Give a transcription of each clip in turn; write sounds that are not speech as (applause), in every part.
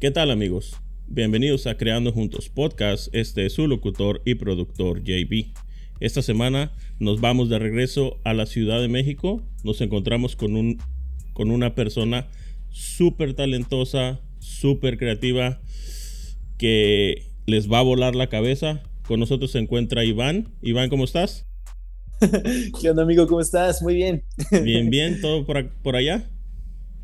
¿Qué tal amigos? Bienvenidos a Creando Juntos Podcast. Este es su locutor y productor JB. Esta semana nos vamos de regreso a la Ciudad de México. Nos encontramos con, un, con una persona súper talentosa, súper creativa, que les va a volar la cabeza. Con nosotros se encuentra Iván. Iván, ¿cómo estás? (laughs) ¿Qué onda, amigo? ¿Cómo estás? Muy bien. Bien, (laughs) bien. ¿Todo por, por allá?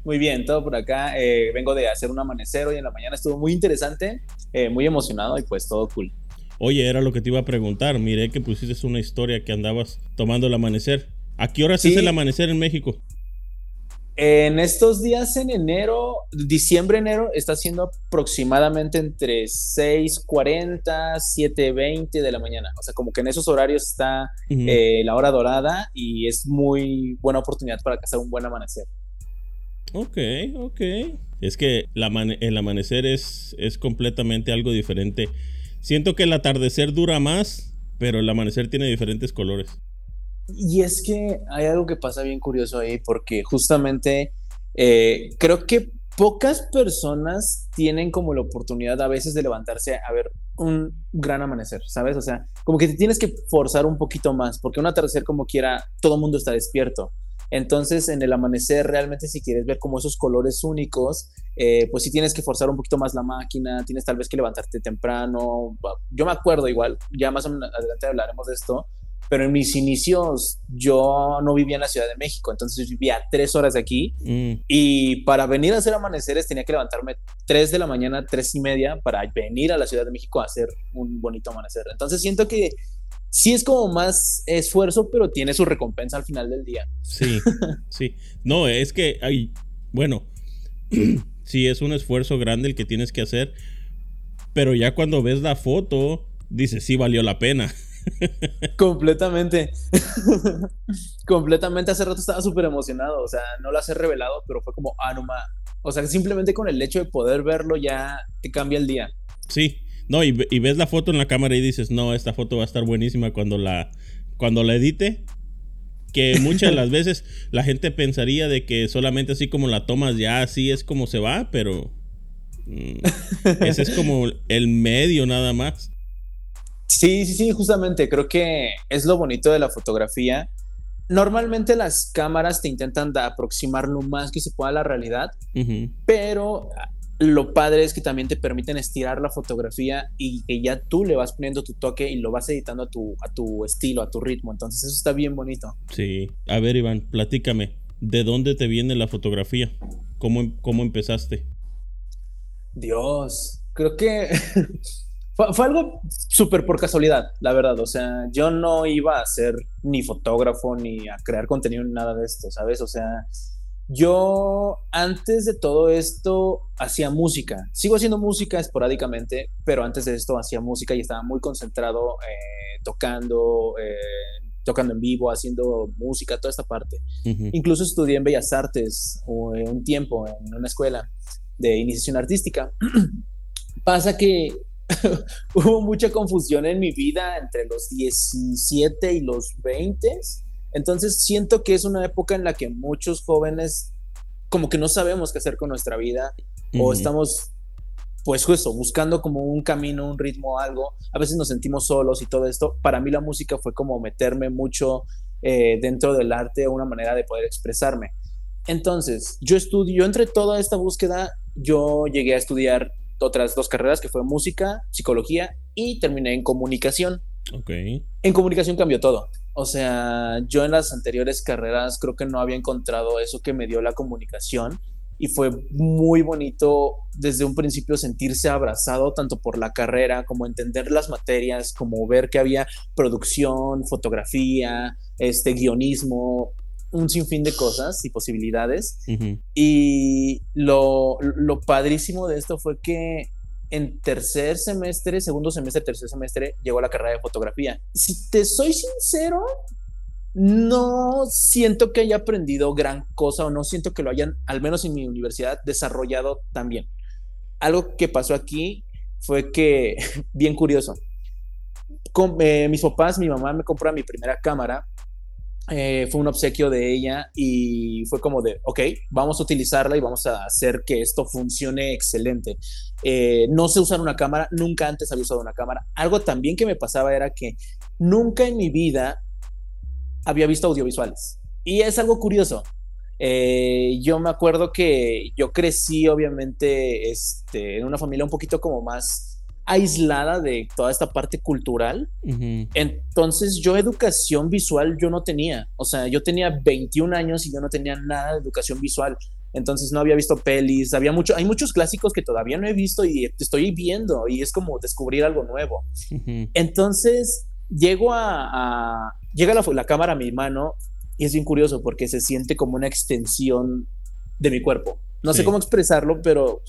Muy bien, todo por acá. Eh, vengo de hacer un amanecer hoy en la mañana, estuvo muy interesante, eh, muy emocionado y pues todo cool. Oye, era lo que te iba a preguntar. Miré que pusiste una historia que andabas tomando el amanecer. ¿A qué hora es el amanecer en México? En estos días en enero, diciembre, enero, está siendo aproximadamente entre 6.40, 7.20 de la mañana. O sea, como que en esos horarios está eh, la hora dorada y es muy buena oportunidad para cazar un buen amanecer. Ok, ok. Es que el amanecer es, es completamente algo diferente. Siento que el atardecer dura más, pero el amanecer tiene diferentes colores. Y es que hay algo que pasa bien curioso ahí, porque justamente eh, creo que pocas personas tienen como la oportunidad a veces de levantarse a ver un gran amanecer, ¿sabes? O sea, como que te tienes que forzar un poquito más, porque un atardecer como quiera, todo el mundo está despierto. Entonces, en el amanecer, realmente si quieres ver como esos colores únicos, eh, pues sí tienes que forzar un poquito más la máquina, tienes tal vez que levantarte temprano. Yo me acuerdo igual, ya más adelante hablaremos de esto, pero en mis inicios yo no vivía en la Ciudad de México, entonces vivía tres horas de aquí mm. y para venir a hacer amaneceres tenía que levantarme tres de la mañana, tres y media para venir a la Ciudad de México a hacer un bonito amanecer. Entonces siento que sí es como más esfuerzo, pero tiene su recompensa al final del día. Sí, (laughs) sí. No, es que hay, bueno, (clears throat) sí es un esfuerzo grande el que tienes que hacer, pero ya cuando ves la foto, dices, sí valió la pena. (laughs) Completamente. (laughs) Completamente. Hace rato estaba súper emocionado. O sea, no las he revelado, pero fue como, ah, no O sea, simplemente con el hecho de poder verlo ya te cambia el día. Sí, no, y, ves la foto en la cámara y dices, no, esta foto va a estar buenísima cuando la, cuando la edite. Que (laughs) muchas de las veces la gente pensaría de que solamente así como la tomas ya así es como se va, pero mm, ese es como el medio nada más. Sí, sí, sí, justamente creo que es lo bonito de la fotografía. Normalmente las cámaras te intentan aproximar lo más que se pueda a la realidad, pero lo padre es que también te permiten estirar la fotografía y que ya tú le vas poniendo tu toque y lo vas editando a tu, a tu estilo, a tu ritmo. Entonces eso está bien bonito. Sí. A ver, Iván, platícame. ¿De dónde te viene la fotografía? ¿Cómo, cómo empezaste? Dios, creo que (laughs) fue, fue, algo súper por casualidad, la verdad. O sea, yo no iba a ser ni fotógrafo ni a crear contenido ni nada de esto, ¿sabes? O sea, yo antes de todo esto hacía música. Sigo haciendo música esporádicamente, pero antes de esto hacía música y estaba muy concentrado eh, tocando, eh, tocando en vivo, haciendo música, toda esta parte. Incluso estudié en Bellas Artes eh, un tiempo en una escuela de iniciación artística. (clears throat) Pasa que (laughs) hubo mucha confusión en mi vida entre los 17 y los 20 entonces siento que es una época en la que muchos jóvenes como que no sabemos qué hacer con nuestra vida o estamos pues justo buscando como un camino, un ritmo, algo. A veces nos sentimos solos y todo esto. Para mí la música fue como meterme mucho eh, dentro del arte, una manera de poder expresarme. Entonces, yo estudio, entre toda esta búsqueda, yo llegué a estudiar otras dos carreras, que fue música, psicología y terminé en comunicación. Ok. En comunicación cambió todo. O sea, yo en las anteriores carreras creo que no había encontrado eso que me dio la comunicación y fue muy bonito desde un principio sentirse abrazado tanto por la carrera como entender las materias, como ver que había producción, fotografía, este guionismo, un sinfín de cosas y posibilidades. Y lo, lo padrísimo de esto fue que en tercer semestre, segundo semestre, tercer semestre, llegó a la carrera de fotografía. Si te soy sincero, no siento que haya aprendido gran cosa o no siento que lo hayan, al menos en mi universidad, desarrollado tan bien. Algo que pasó aquí fue que, (laughs) bien curioso, con, eh, mis papás, mi mamá me compró mi primera cámara eh, fue un obsequio de ella y fue como de, ok, vamos a utilizarla y vamos a hacer que esto funcione excelente. Eh, no sé usar una cámara, nunca antes había usado una cámara. Algo también que me pasaba era que nunca en mi vida había visto audiovisuales. Y es algo curioso. Eh, yo me acuerdo que yo crecí obviamente este, en una familia un poquito como más aislada de toda esta parte cultural. Entonces yo educación visual yo no tenía. O sea, yo tenía 21 años y yo no tenía nada de educación visual. Entonces no había visto pelis, había mucho, hay muchos clásicos que todavía no he visto y estoy viendo y es como descubrir algo nuevo. Entonces llego a, llega la, la cámara a mi mano y es bien curioso porque se siente como una extensión de mi cuerpo. No sé cómo expresarlo, pero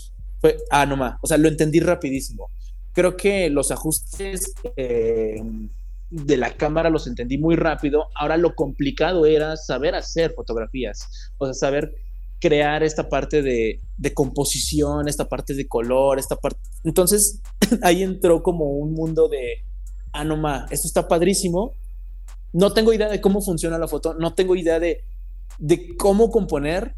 fue, ah, no más, o sea, lo entendí rapidísimo creo que los ajustes eh, de la cámara los entendí muy rápido. Ahora lo complicado era saber hacer fotografías, o sea, saber crear esta parte de, composición, esta parte de color, esta parte. Entonces (clears throat) ahí entró como un mundo de, ah, no ma, esto está padrísimo. No tengo idea de cómo funciona la foto, no tengo idea de, de cómo componer,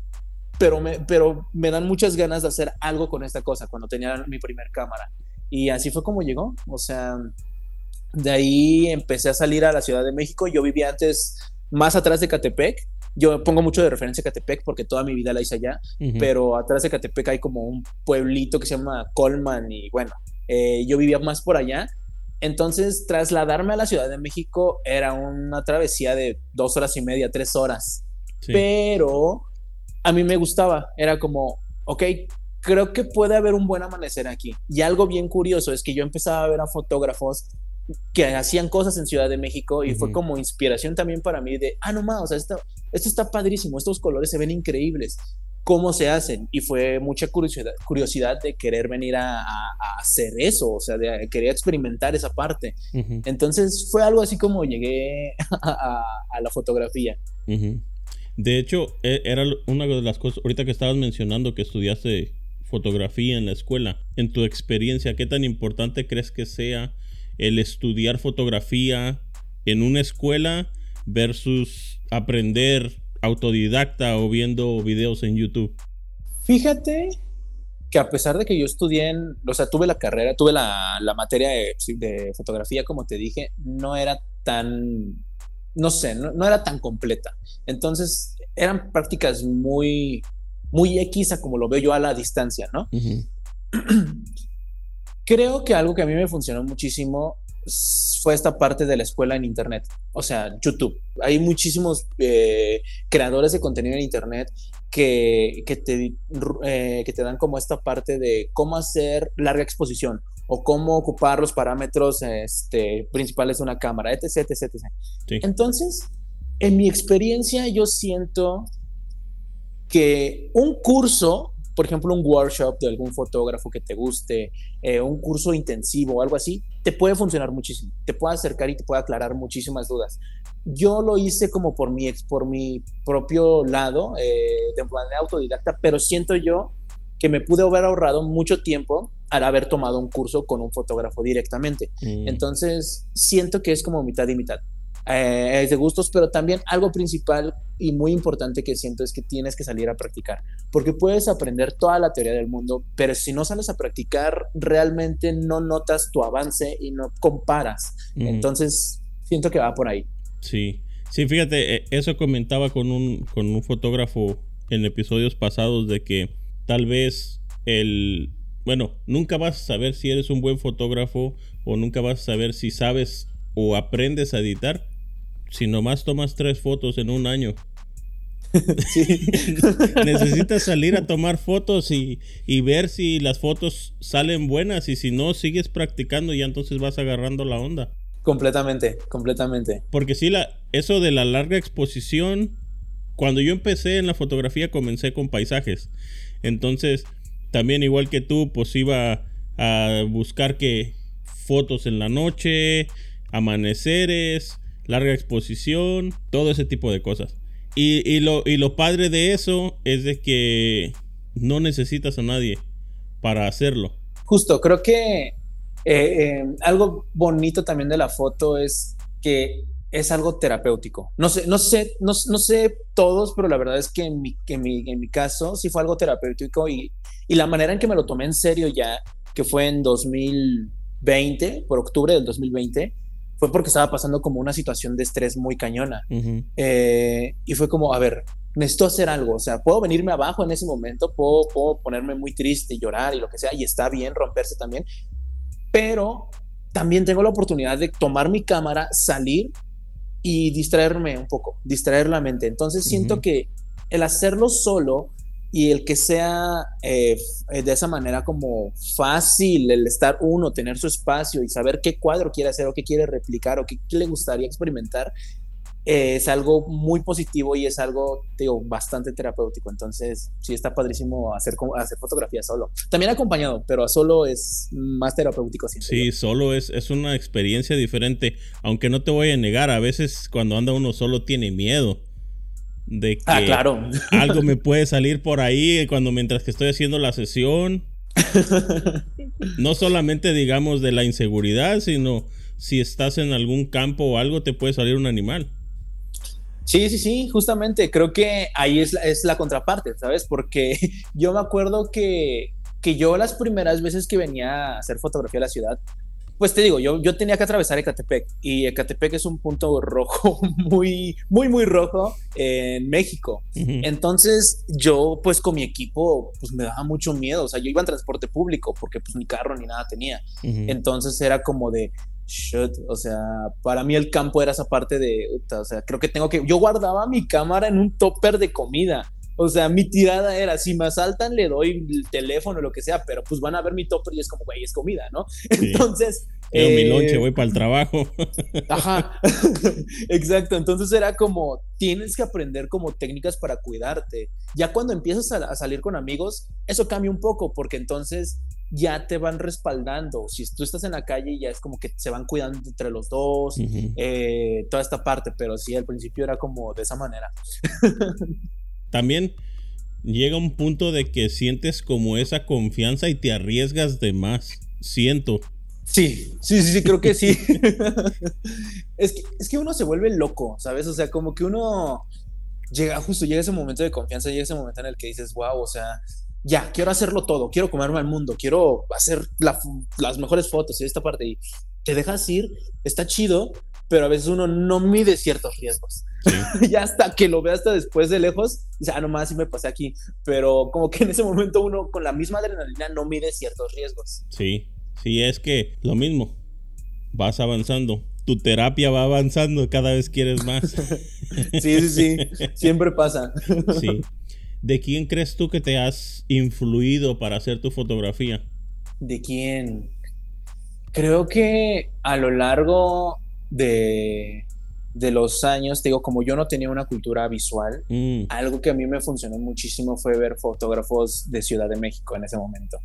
pero me, pero me dan muchas ganas de hacer algo con esta cosa cuando tenía mi primer cámara. Y así fue como llegó. O sea, de ahí empecé a salir a la Ciudad de México. Yo vivía antes más atrás de Catepec. Yo pongo mucho de referencia a Catepec porque toda mi vida la hice allá, pero atrás de Catepec hay como un pueblito que se llama Colman y bueno, eh, yo vivía más por allá. Entonces, trasladarme a la Ciudad de México era una travesía de dos horas y media, tres horas. Pero a mí me gustaba, era como, ok, creo que puede haber un buen amanecer aquí. Y algo bien curioso es que yo empezaba a ver a fotógrafos que hacían cosas en Ciudad de México y fue como inspiración también para mí de, ah, no más, o sea, esto, esto está padrísimo, estos colores se ven increíbles, ¿cómo se hacen? Y fue mucha curiosidad, curiosidad de querer venir a, hacer eso, o sea, de querer experimentar esa parte. Entonces fue algo así como llegué (laughs) a, la fotografía. De hecho, e, era una de las cosas, ahorita que estabas mencionando que estudiaste fotografía en la escuela. En tu experiencia, ¿qué tan importante crees que sea el estudiar fotografía en una escuela versus aprender autodidacta o viendo videos en YouTube? Fíjate que a pesar de que yo estudié en, o sea, tuve la carrera, tuve la, materia de, fotografía, como te dije, no era tan, no sé, no era tan completa. Entonces, eran prácticas muy, muy X a como lo veo yo a la distancia, ¿no? (clears throat) Creo que algo que a mí me funcionó muchísimo fue esta parte de la escuela en Internet, o sea, YouTube. Hay muchísimos eh, creadores de contenido en Internet que, que, te, eh, que te dan como esta parte de cómo hacer larga exposición o cómo ocupar los parámetros este, principales de una cámara, etc. etc, etc. Entonces, en mi experiencia, yo siento que un curso, por ejemplo, un workshop de algún fotógrafo que te guste, eh, un curso intensivo o algo así, te puede funcionar muchísimo, te puede acercar y te puede aclarar muchísimas dudas. Yo lo hice como por mi, por mi propio lado, eh, de manera autodidacta, pero siento yo que me pude haber ahorrado mucho tiempo al haber tomado un curso con un fotógrafo directamente. Mm. Entonces, siento que es como mitad y mitad. Eh, es de gustos, pero también algo principal y muy importante que siento es que tienes que salir a practicar, porque puedes aprender toda la teoría del mundo, pero si no sales a practicar, realmente no notas tu avance y no comparas. Entonces, siento que va por ahí. Sí, sí, fíjate, eh, eso comentaba con un, con un fotógrafo en episodios pasados de que tal vez el, bueno, nunca vas a saber si eres un buen fotógrafo o nunca vas a saber si sabes o aprendes a editar si nomás tomas tres fotos en un año. (laughs) (laughs) Necesitas salir a tomar fotos y, ver si las fotos salen buenas y si no, sigues practicando y entonces vas agarrando la onda. Completamente, completamente. Porque sí, la, eso de la larga exposición, cuando yo empecé en la fotografía comencé con paisajes. Entonces, también igual que tú, pues iba a buscar que fotos en la noche, amaneceres, larga exposición, todo ese tipo de cosas. Y, lo, y lo padre de eso es de que no necesitas a nadie para hacerlo. Justo, creo que eh, eh, algo bonito también de la foto es que es algo terapéutico. No sé, no sé, no, sé todos, pero la verdad es que en mi, en mi, en mi caso sí fue algo terapéutico y, y, la manera en que me lo tomé en serio ya, que fue en 2020, por octubre del 2020, fue porque estaba pasando como una situación de estrés muy cañona. Eh, y fue como, a ver, necesito hacer algo, o sea, puedo venirme abajo en ese momento, puedo, puedo ponerme muy triste, y llorar y lo que sea, y está bien romperse también, pero también tengo la oportunidad de tomar mi cámara, salir y distraerme un poco, distraer la mente. Entonces siento que el hacerlo solo y el que sea eh, de esa manera como fácil, el estar uno, tener su espacio y saber qué cuadro quiere hacer o qué quiere replicar o qué, le gustaría experimentar, eh, es algo muy positivo y es algo, digo, bastante terapéutico. Entonces, sí está padrísimo hacer, hacer fotografía solo. También acompañado, pero solo es más terapéutico. Sí, solo es, es una experiencia diferente. Aunque no te voy a negar, a veces cuando anda uno solo tiene miedo de ah, que claro. algo me (laughs) puede salir por ahí cuando mientras que estoy haciendo la sesión. no solamente digamos de la inseguridad, sino si estás en algún campo o algo te puede salir un animal. Sí, sí, sí, justamente creo que ahí es la, es la contraparte, ¿sabes? Porque (laughs) yo me acuerdo que, que yo las primeras veces que venía a hacer fotografía a la ciudad, pues te digo, yo, yo tenía que atravesar Ecatepec y Ecatepec es un punto rojo (laughs) muy, muy, muy rojo en México. Entonces yo pues con mi equipo pues me daba mucho miedo, o sea, yo iba en transporte público porque pues ni carro ni nada tenía. Entonces era como de, shit, o sea, para mí el campo era esa parte de, o sea, creo que tengo que, yo guardaba mi cámara en un topper de comida o sea, mi tirada era, si me asaltan, le doy el teléfono o lo que sea, pero pues van a ver mi topper y es como, güey, es comida, ¿no? Entonces... Yo mi lonche, voy para el trabajo. (laughs) Ajá, (laughs) exacto. Entonces era como, tienes que aprender como técnicas para cuidarte. Ya cuando empiezas a, salir con amigos, eso cambia un poco, porque entonces ya te van respaldando. Si tú estás en la calle, ya es como que se van cuidando entre los dos, eh, toda esta parte, pero sí, al principio era como de esa manera. (laughs) también llega un punto de que sientes como esa confianza y te arriesgas de más. Siento. Sí, sí, sí, creo que sí. (laughs) es, que, es que uno se vuelve loco, ¿sabes? O sea, como que uno llega, justo llega ese momento de confianza, llega ese momento en el que dices, wow, o sea, ya, quiero hacerlo todo, quiero comerme al mundo, quiero hacer las mejores fotos y esta parte. Y te dejas ir, está chido, pero a veces uno no mide ciertos riesgos. (laughs) ya hasta que lo ve hasta después de lejos, dice, ah, nomás sí me pasé aquí. Pero como que en ese momento uno con la misma adrenalina no mide ciertos riesgos. Sí, sí, es que lo mismo, vas avanzando. Tu terapia va avanzando, cada vez quieres más. (laughs) sí, sí, sí, siempre pasa. sí. ¿De quién crees tú que te has influido para hacer tu fotografía? ¿De quién? Creo que a lo largo de, de los años, digo, como yo no tenía una cultura visual, mm. algo que a mí me funcionó muchísimo fue ver fotógrafos de Ciudad de México en ese momento.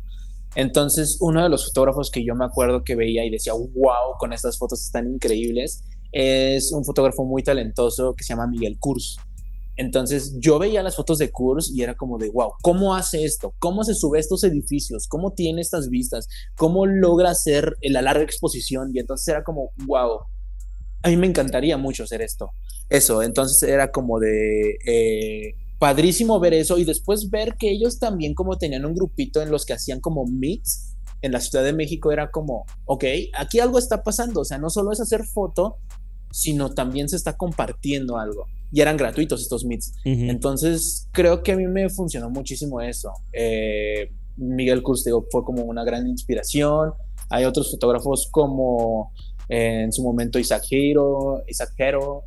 Entonces, uno de los fotógrafos que yo me acuerdo que veía y decía, wow, con estas fotos están increíbles, es un fotógrafo muy talentoso que se llama Miguel Kurz. Entonces yo veía las fotos de Kurz y era como de, wow, ¿cómo hace esto? ¿Cómo se sube estos edificios? ¿Cómo tiene estas vistas? ¿Cómo logra hacer la larga exposición? Y entonces era como, wow, a mí me encantaría mucho hacer esto. Eso, entonces era como de eh, padrísimo ver eso y después ver que ellos también como tenían un grupito en los que hacían como mix en la Ciudad de México era como, ok, aquí algo está pasando, o sea, no solo es hacer foto, sino también se está compartiendo algo. Y eran gratuitos estos meets. Entonces, creo que a mí me funcionó muchísimo eso. Eh, Miguel Cruz fue como una gran inspiración. Hay otros fotógrafos como en su momento Isaac Hero, Isaac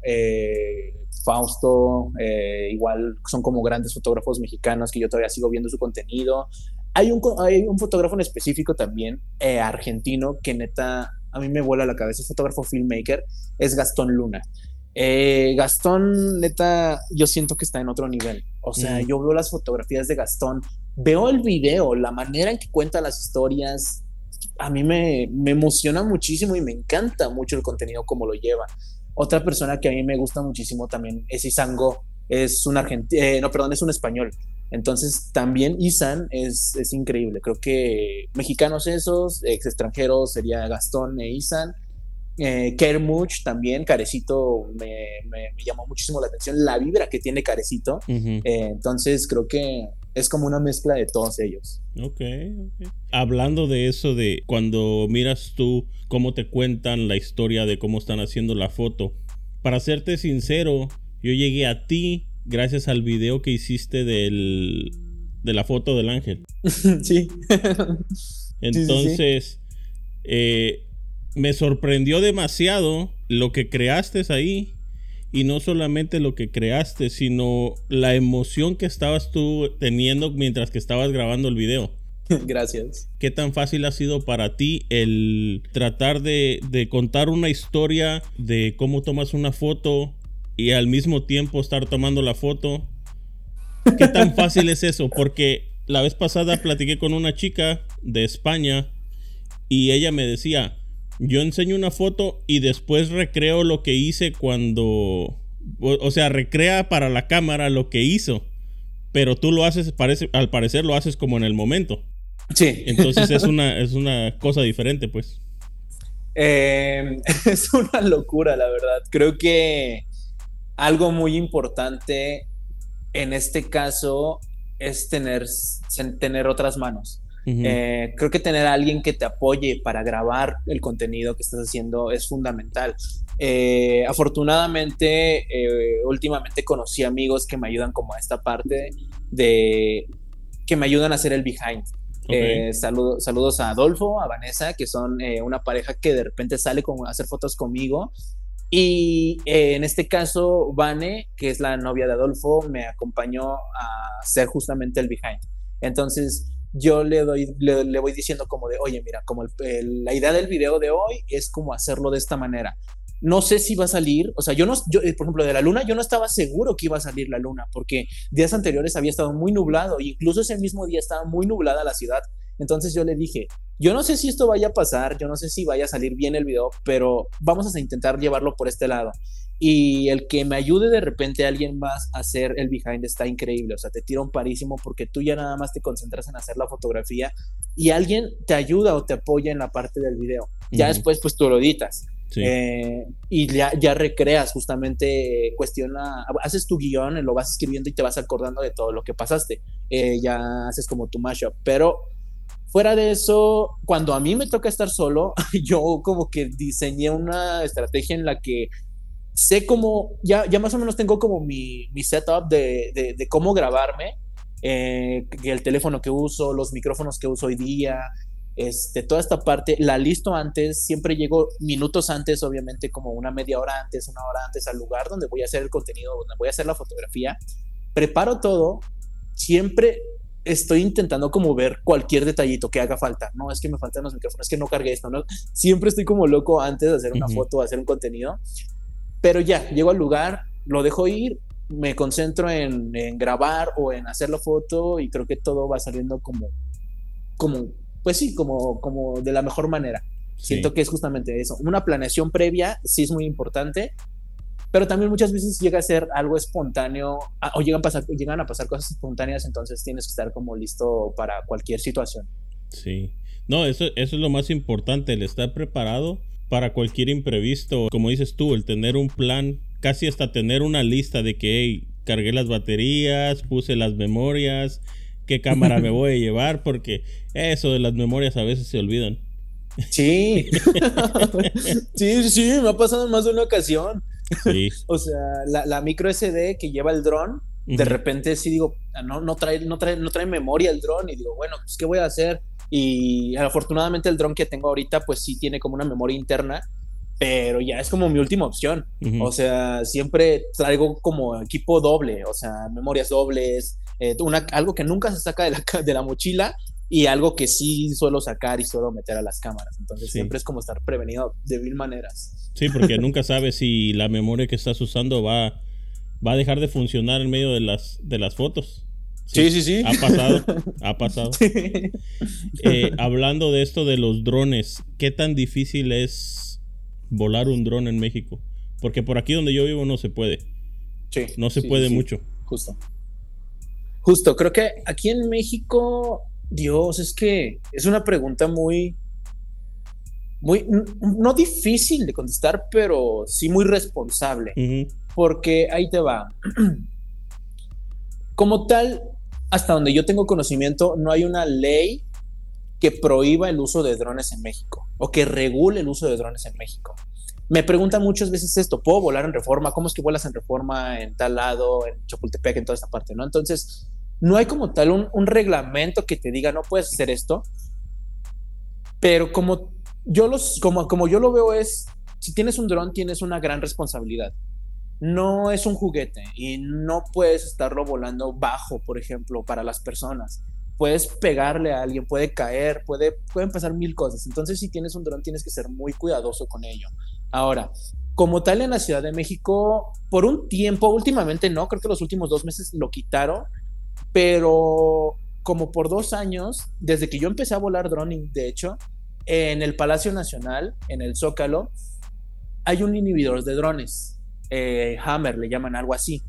eh, Fausto, eh, igual son como grandes fotógrafos mexicanos que yo todavía sigo viendo su contenido. Hay un, hay un fotógrafo en específico también, eh, argentino, que neta a mí me vuela la cabeza, es fotógrafo filmmaker, es Gastón Luna. Gastón, neta, yo siento que está en otro nivel. O sea, yo veo las fotografías de Gastón, veo el video, la manera en que cuenta las historias, a mí me, emociona muchísimo y me encanta mucho el contenido como lo lleva. Otra persona que a mí me gusta muchísimo también es Isango, es un argentino, eh, no, perdón, es un español. Entonces también Isan es, es, increíble. Creo que mexicanos esos, ex extranjeros, sería Gastón e Isan. Eh, Kermuch también, Carecito me, llamó muchísimo la atención, la vibra que tiene Carecito. Eh, entonces creo que es como una mezcla de todos ellos. Ok, ok. Hablando de eso, de cuando miras tú cómo te cuentan la historia de cómo están haciendo la foto, para serte sincero, yo llegué a ti gracias al video que hiciste del, de la foto del ángel. (laughs) (laughs) sí. Entonces, eh, me sorprendió demasiado lo que creaste ahí y no solamente lo que creaste, sino la emoción que estabas tú teniendo mientras que estabas grabando el video. (laughs) Gracias. ¿Qué tan fácil ha sido para ti el tratar de, contar una historia de cómo tomas una foto y al mismo tiempo estar tomando la foto? ¿Qué tan fácil es eso? Porque la vez pasada platiqué con una chica de España y ella me decía, yo enseño una foto y después recreo lo que hice cuando... O, sea, recrea para la cámara lo que hizo. Pero tú lo haces, parece, al parecer lo haces como en el momento. Sí. Entonces es (laughs) una, es una cosa diferente, pues. Em, (laughs) es una locura, la verdad. Creo que algo muy importante en este caso es tener, tener otras manos. Eh, creo que tener a alguien que te apoye para grabar el contenido que estás haciendo es fundamental. Eh, afortunadamente, eh, últimamente conocí amigos que me ayudan como a esta parte de que me ayudan a hacer el behind. saludos a Adolfo, a Vanessa, que son una pareja que de repente sale con, a hacer fotos conmigo. Y en este caso, Vane, que es la novia de Adolfo, me acompañó a hacer justamente el behind. Entonces, yo le doy, le, voy diciendo como de, oye, mira, como la idea del video de hoy es como hacerlo de esta manera. No sé si va a salir, o sea, yo no, yo, por ejemplo, de la luna, yo no estaba seguro que iba a salir la luna, porque días anteriores había estado muy nublado, incluso ese mismo día estaba muy nublada la ciudad. Entonces yo le dije, yo no sé si esto vaya a pasar, yo no sé si vaya a salir bien el video, pero vamos a intentar llevarlo por este lado y el que me ayude de repente a alguien más a hacer el behind está increíble, o sea, te tira un parísimo porque tú ya nada más te concentras en hacer la fotografía y alguien te ayuda o te apoya en la parte del video. Ya después pues tú lo editas. Eh, y ya, ya recreas justamente, cuestiona, haces tu guion, lo vas escribiendo y te vas acordando de todo lo que pasaste. Eh, ya haces como tu mashup, pero fuera de eso, cuando a mí me toca estar solo, (laughs) yo como que diseñé una estrategia en la que sé cómo, ya, ya más o menos tengo como mi, mi setup de, de, cómo grabarme, eh, el teléfono que uso, los micrófonos que uso hoy día, este, toda esta parte la listo antes, siempre llego minutos antes, obviamente como una media hora antes, una hora antes al lugar donde voy a hacer el contenido, donde voy a hacer la fotografía, preparo todo, siempre estoy intentando como ver cualquier detallito que haga falta, no es que me faltan los micrófonos, es que no cargué esto, ¿no? siempre estoy como loco antes de hacer una foto, hacer un contenido, pero ya, llego al lugar, lo dejo ir, me concentro en, grabar o en hacer la foto y creo que todo va saliendo como, como pues sí, como, como de la mejor manera. Siento que es justamente eso. Una planeación previa sí es muy importante, pero también muchas veces llega a ser algo espontáneo o llegan a pasar, llegan a pasar cosas espontáneas, entonces tienes que estar como listo para cualquier situación. Sí. No, eso, eso es lo más importante, el estar preparado para cualquier imprevisto. Como dices tú, el tener un plan, casi hasta tener una lista de que cargué las baterías, puse las memorias, qué cámara me voy a (laughs) llevar, porque eso de las memorias a veces se olvidan. Sí, sí, sí, me ha pasado en más de una ocasión. Sí. (laughs) o sea, la, micro SD que lleva el dron, de repente sí digo, ah, no, no, trae, no, trae, no trae memoria el dron y digo, bueno, pues ¿qué voy a hacer? Y afortunadamente el dron que tengo ahorita pues sí tiene como una memoria interna, pero ya es como mi última opción. O sea, siempre traigo como equipo doble, o sea, memorias dobles, eh, una, algo que nunca se saca de la, de la mochila y algo que sí suelo sacar y suelo meter a las cámaras. Entonces siempre es como estar prevenido de mil maneras. Sí, porque (laughs) nunca sabes si la memoria que estás usando va, va a dejar de funcionar en medio de las, de las fotos. Sí, sí, sí. Ha pasado, (laughs) ha pasado. Eh, hablando de esto de los drones, ¿qué tan difícil es volar un dron en México? Porque por aquí donde yo vivo no se puede. Sí. No se puede mucho. Justo. Justo, creo que aquí en México, Dios, es que es una pregunta muy... muy, no difícil de contestar, pero sí muy responsable. Porque ahí te va. (clears throat) Como tal, hasta donde yo tengo conocimiento, no hay una ley que prohíba el uso de drones en México o que regule el uso de drones en México. Me preguntan muchas veces esto, ¿puedo volar en reforma? ¿Cómo es que vuelas en reforma en tal lado, en Chapultepec, en toda esta parte? ¿no? Entonces, no hay como tal un, un reglamento que te diga, no puedes hacer esto, pero como yo, los, como, como yo lo veo es, si tienes un dron, tienes una gran responsabilidad. No es un juguete y no puedes estarlo volando bajo, por ejemplo, para las personas puedes pegarle a alguien, puede caer, puede, pueden pasar mil cosas. Entonces, si tienes un dron, tienes que ser muy cuidadoso con ello. Ahora, como tal en la Ciudad de México, por un tiempo, últimamente no, creo que los últimos dos meses lo quitaron, pero como por dos años, desde que yo empecé a volar droning, de hecho, en el Palacio Nacional, en el Zócalo, hay un inhibidor de drones, eh, Hammer le llaman algo así.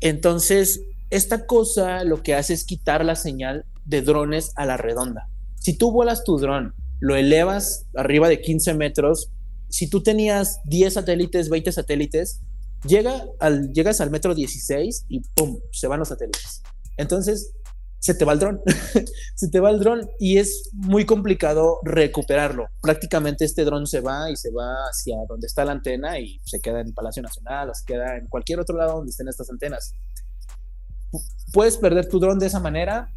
Entonces, esta cosa lo que hace es quitar la señal de drones a la redonda. Si tú vuelas tu dron, lo elevas arriba de 15 metros, si tú tenías 10 satélites, 20 satélites, llega al, llegas al metro 16 y ¡pum! se van los satélites. Entonces, se te va el dron, (laughs) se te va el dron y es muy complicado recuperarlo. Prácticamente este dron se va y se va hacia donde está la antena y se queda en Palacio Nacional o se queda en cualquier otro lado donde estén estas antenas. Puedes perder tu dron de esa manera,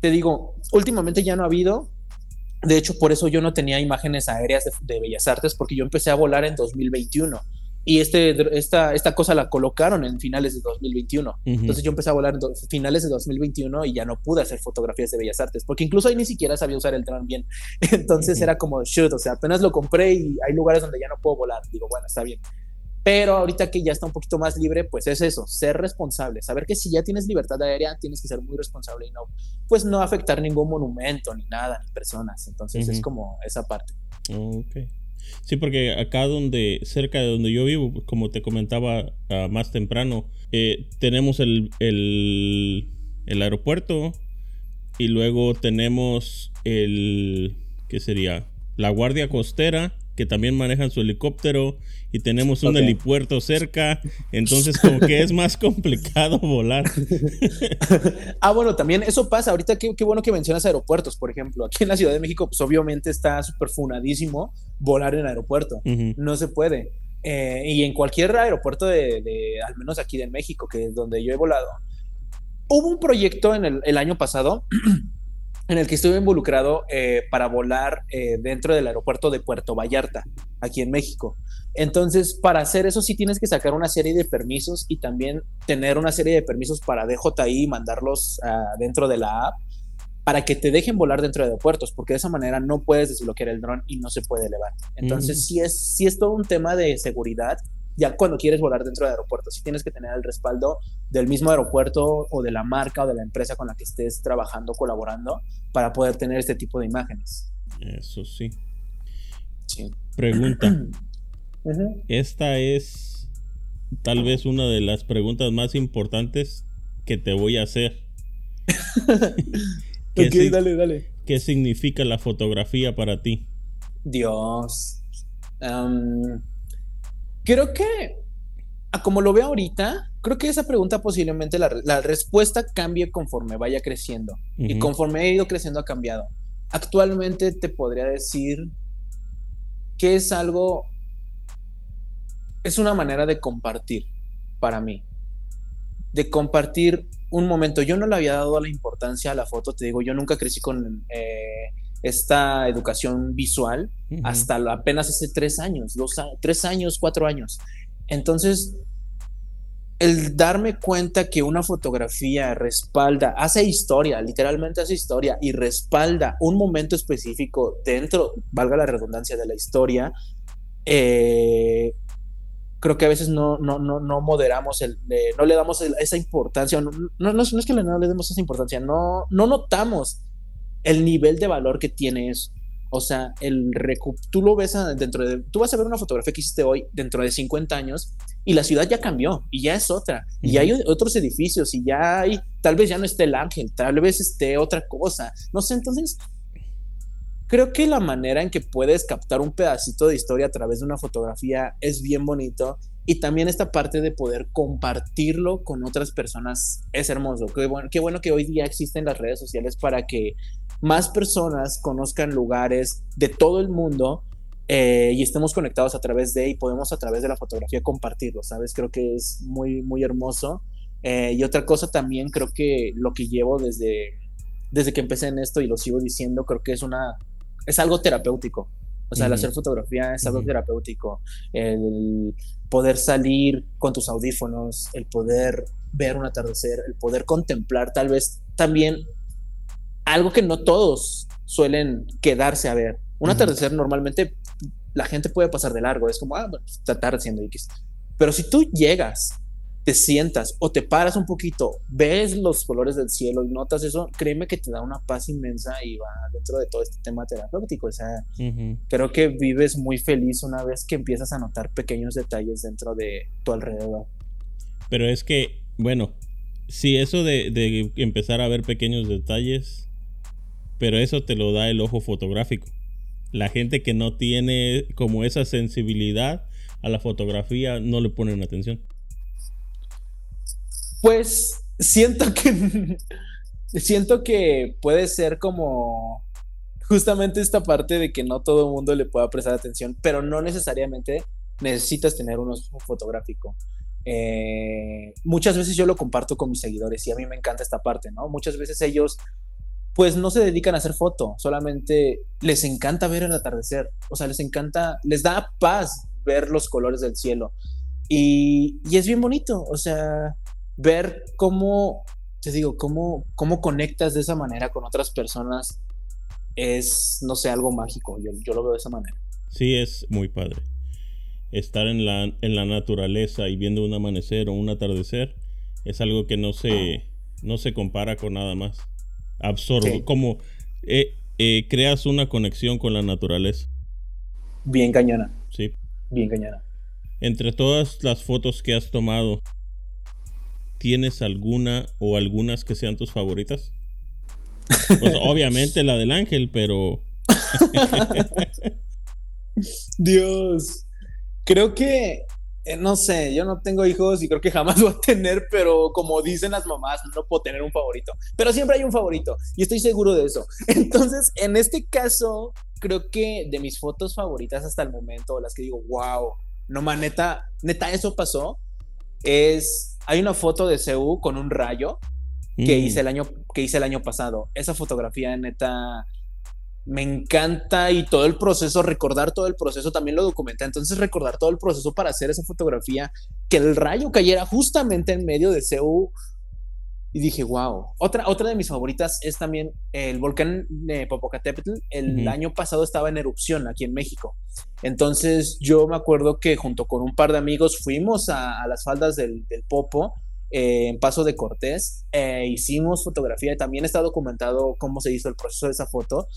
te digo, últimamente ya no ha habido. De hecho, por eso yo no tenía imágenes aéreas de, Bellas Artes, porque yo empecé a volar en 2021 y este, esta, esta cosa la colocaron en finales de 2021. Entonces yo empecé a volar en finales de 2021 y ya no pude hacer fotografías de bellas artes, porque incluso ahí ni siquiera sabía usar el dron bien. (laughs) Entonces era como, shoot, o sea, apenas lo compré y hay lugares donde ya no puedo volar. Digo, bueno, está bien. Pero ahorita que ya está un poquito más libre, pues es eso, ser responsable, saber que si ya tienes libertad aérea, tienes que ser muy responsable y no, pues no afectar ningún monumento, ni nada, ni personas. Entonces es como esa parte. Ok. Sí, porque acá donde, cerca de donde yo vivo, como te comentaba ah, más temprano, eh, tenemos el, el, el aeropuerto y luego tenemos el, ¿qué sería? La Guardia Costera que también manejan su helicóptero y tenemos un helipuerto cerca, entonces como que es más (laughs) complicado volar. (laughs) ah, bueno, también eso pasa, ahorita qué, bueno que mencionas aeropuertos, por ejemplo, aquí en la Ciudad de México pues obviamente está súper funadísimo volar en aeropuerto, no se puede. Eh, y en cualquier aeropuerto de, al menos aquí de México, que es donde yo he volado, hubo un proyecto en el, el año pasado (clears throat) en el que estuve involucrado eh, para volar eh, dentro del aeropuerto de Puerto Vallarta, aquí en México. Entonces, para hacer eso sí tienes que sacar una serie de permisos y también tener una serie de permisos para DJI y mandarlos uh, dentro de la app para que te dejen volar dentro de aeropuertos, porque de esa manera no puedes desbloquear el dron y no se puede elevar. Entonces, sí, es, sí es todo un tema de seguridad ya cuando quieres volar dentro de aeropuertos, sí tienes que tener el respaldo del mismo aeropuerto o de la marca o de la empresa con la que estés trabajando, colaborando, para poder tener este tipo de imágenes. Eso sí. sí. Pregunta. (clears throat) Esta es tal vez una de las preguntas más importantes que te voy a hacer. (laughs) ok, dale, dale. ¿Qué significa la fotografía para ti? Dios. Creo que, como lo veo ahorita, creo que esa pregunta posiblemente la, respuesta cambie conforme vaya creciendo. Y conforme he ido creciendo ha cambiado. Actualmente te podría decir que es algo, es una manera de compartir para mí. De compartir un momento. Yo no le había dado la importancia a la foto, te digo, yo nunca crecí con... Eh, esta educación visual hasta apenas hace tres años, dos, tres años, cuatro años. Entonces, el darme cuenta que una fotografía respalda, hace historia, literalmente hace historia y respalda un momento específico dentro, valga la redundancia de la historia, eh, creo que a veces no, no, no, no moderamos, el, no le damos esa importancia, no, no, no, es que no le demos esa importancia, no, no notamos el nivel de valor que tiene eso. O sea, el tú lo ves dentro de, tú vas a ver una fotografía que hiciste hoy dentro de 50 años y la ciudad ya cambió y ya es otra. Y hay otros edificios y ya hay, tal vez ya no esté el ángel, tal vez esté otra cosa. No sé, entonces, creo que la manera en que puedes captar un pedacito de historia a través de una fotografía es bien bonito y también esta parte de poder compartirlo con otras personas es hermoso. Qué bueno, qué bueno que hoy día existen las redes sociales para que más personas conozcan lugares de todo el mundo eh, y estemos conectados a través de y podemos a través de la fotografía compartirlo, ¿sabes? Creo que es muy, muy hermoso. Eh, y otra cosa también, creo que lo que llevo desde, desde que empecé en esto y lo sigo diciendo, creo que es una, es algo terapéutico. O sea, el hacer fotografía es algo terapéutico. El poder salir con tus audífonos, el poder ver un atardecer, el poder contemplar tal vez también algo que no todos suelen quedarse a ver. Un atardecer normalmente la gente puede pasar de largo, es como, ah, bueno, está atardeciendo X. Pero si tú llegas te sientas o te paras un poquito, ves los colores del cielo y notas eso, créeme que te da una paz inmensa y va dentro de todo este tema terapéutico. O sea, creo que vives muy feliz una vez que empiezas a notar pequeños detalles dentro de tu alrededor. Pero es que, bueno, sí, eso de, de empezar a ver pequeños detalles, pero eso te lo da el ojo fotográfico. La gente que no tiene como esa sensibilidad a la fotografía no le ponen atención. Pues siento que siento que puede ser como justamente esta parte de que no todo el mundo le pueda prestar atención, pero no necesariamente necesitas tener un fotográfico. Eh, muchas veces yo lo comparto con mis seguidores y a mí me encanta esta parte, ¿no? Muchas veces ellos pues no se dedican a hacer foto, solamente les encanta ver el atardecer, o sea, les encanta, les da paz ver los colores del cielo y, y es bien bonito, o sea, ver cómo, te digo, cómo, cómo conectas de esa manera con otras personas es, no sé, algo mágico. Yo, yo lo veo de esa manera. Sí, es muy padre. Estar en la, en la naturaleza y viendo un amanecer o un atardecer es algo que no se, no se compara con nada más. Absorbo, como eh, eh, creas una conexión con la naturaleza. Bien cañona. Sí. Bien cañona. Entre todas las fotos que has tomado, ¿tienes alguna o algunas que sean tus favoritas? Pues (laughs) obviamente la del ángel, pero... (laughs) Dios. Creo que, eh, no sé, yo no tengo hijos y creo que jamás (laughs) voy a tener, pero como dicen las mamás, no puedo tener un favorito. Pero siempre hay un favorito y estoy seguro de eso. (laughs) Entonces, en este caso, creo que de mis fotos favoritas hasta el momento, las que digo, wow, no man, neta, neta, eso pasó, es hay una foto de CU con un rayo que, mm. hice el año, que hice el año pasado. Esa fotografía, neta, me encanta y todo el proceso, recordar todo el proceso, también lo documenté. Entonces, recordar todo el proceso para hacer esa fotografía, que el rayo cayera justamente en medio de CU y dije, wow. Otra, otra de mis favoritas es también el volcán de Popocatépetl. El año pasado estaba en erupción aquí en México. Entonces yo me acuerdo que junto con un par de amigos fuimos a, las faldas del, Popo. Eh, en Paso de Cortés, e hicimos fotografía, también está documentado cómo se hizo el proceso de esa foto,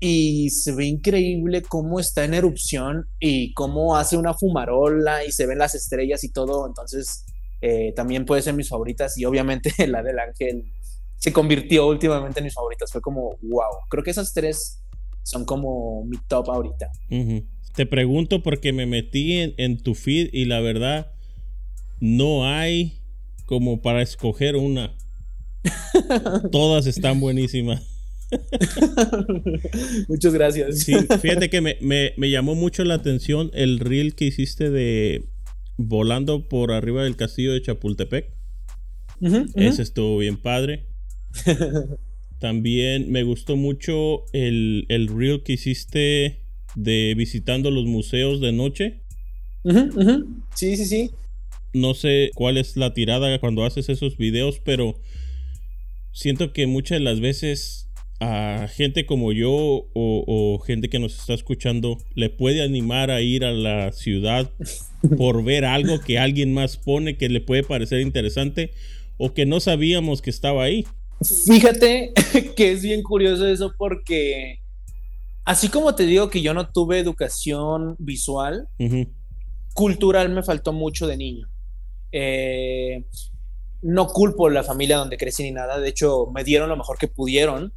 y se ve increíble cómo está en erupción y cómo hace una fumarola y se ven las estrellas y todo, entonces eh, también puede ser mis favoritas y obviamente (laughs) la del ángel se convirtió últimamente en mis favoritas. Fue como, wow, creo que esas tres son como mi top ahorita. Te pregunto porque me metí en, tu feed y la verdad no hay como para escoger una. (laughs) Todas están buenísimas. (laughs) Muchas gracias. Sí, fíjate que me, me, llamó mucho la atención el reel que hiciste de volando por arriba del castillo de Chapultepec. Ese estuvo bien padre. (laughs) También me gustó mucho el, el reel que hiciste de visitando los museos de noche. Sí, sí, sí. No sé cuál es la tirada cuando haces esos videos, pero siento que muchas de las veces a gente como yo o, gente que nos está escuchando le puede animar a ir a la ciudad (laughs) por ver algo que alguien más pone que le puede parecer interesante o que no sabíamos que estaba ahí. Fíjate (laughs) que es bien curioso eso porque así como te digo que yo no tuve educación visual, cultural me faltó mucho de niño. Eh, no culpo la familia donde crecí ni nada, de hecho me dieron lo mejor que pudieron,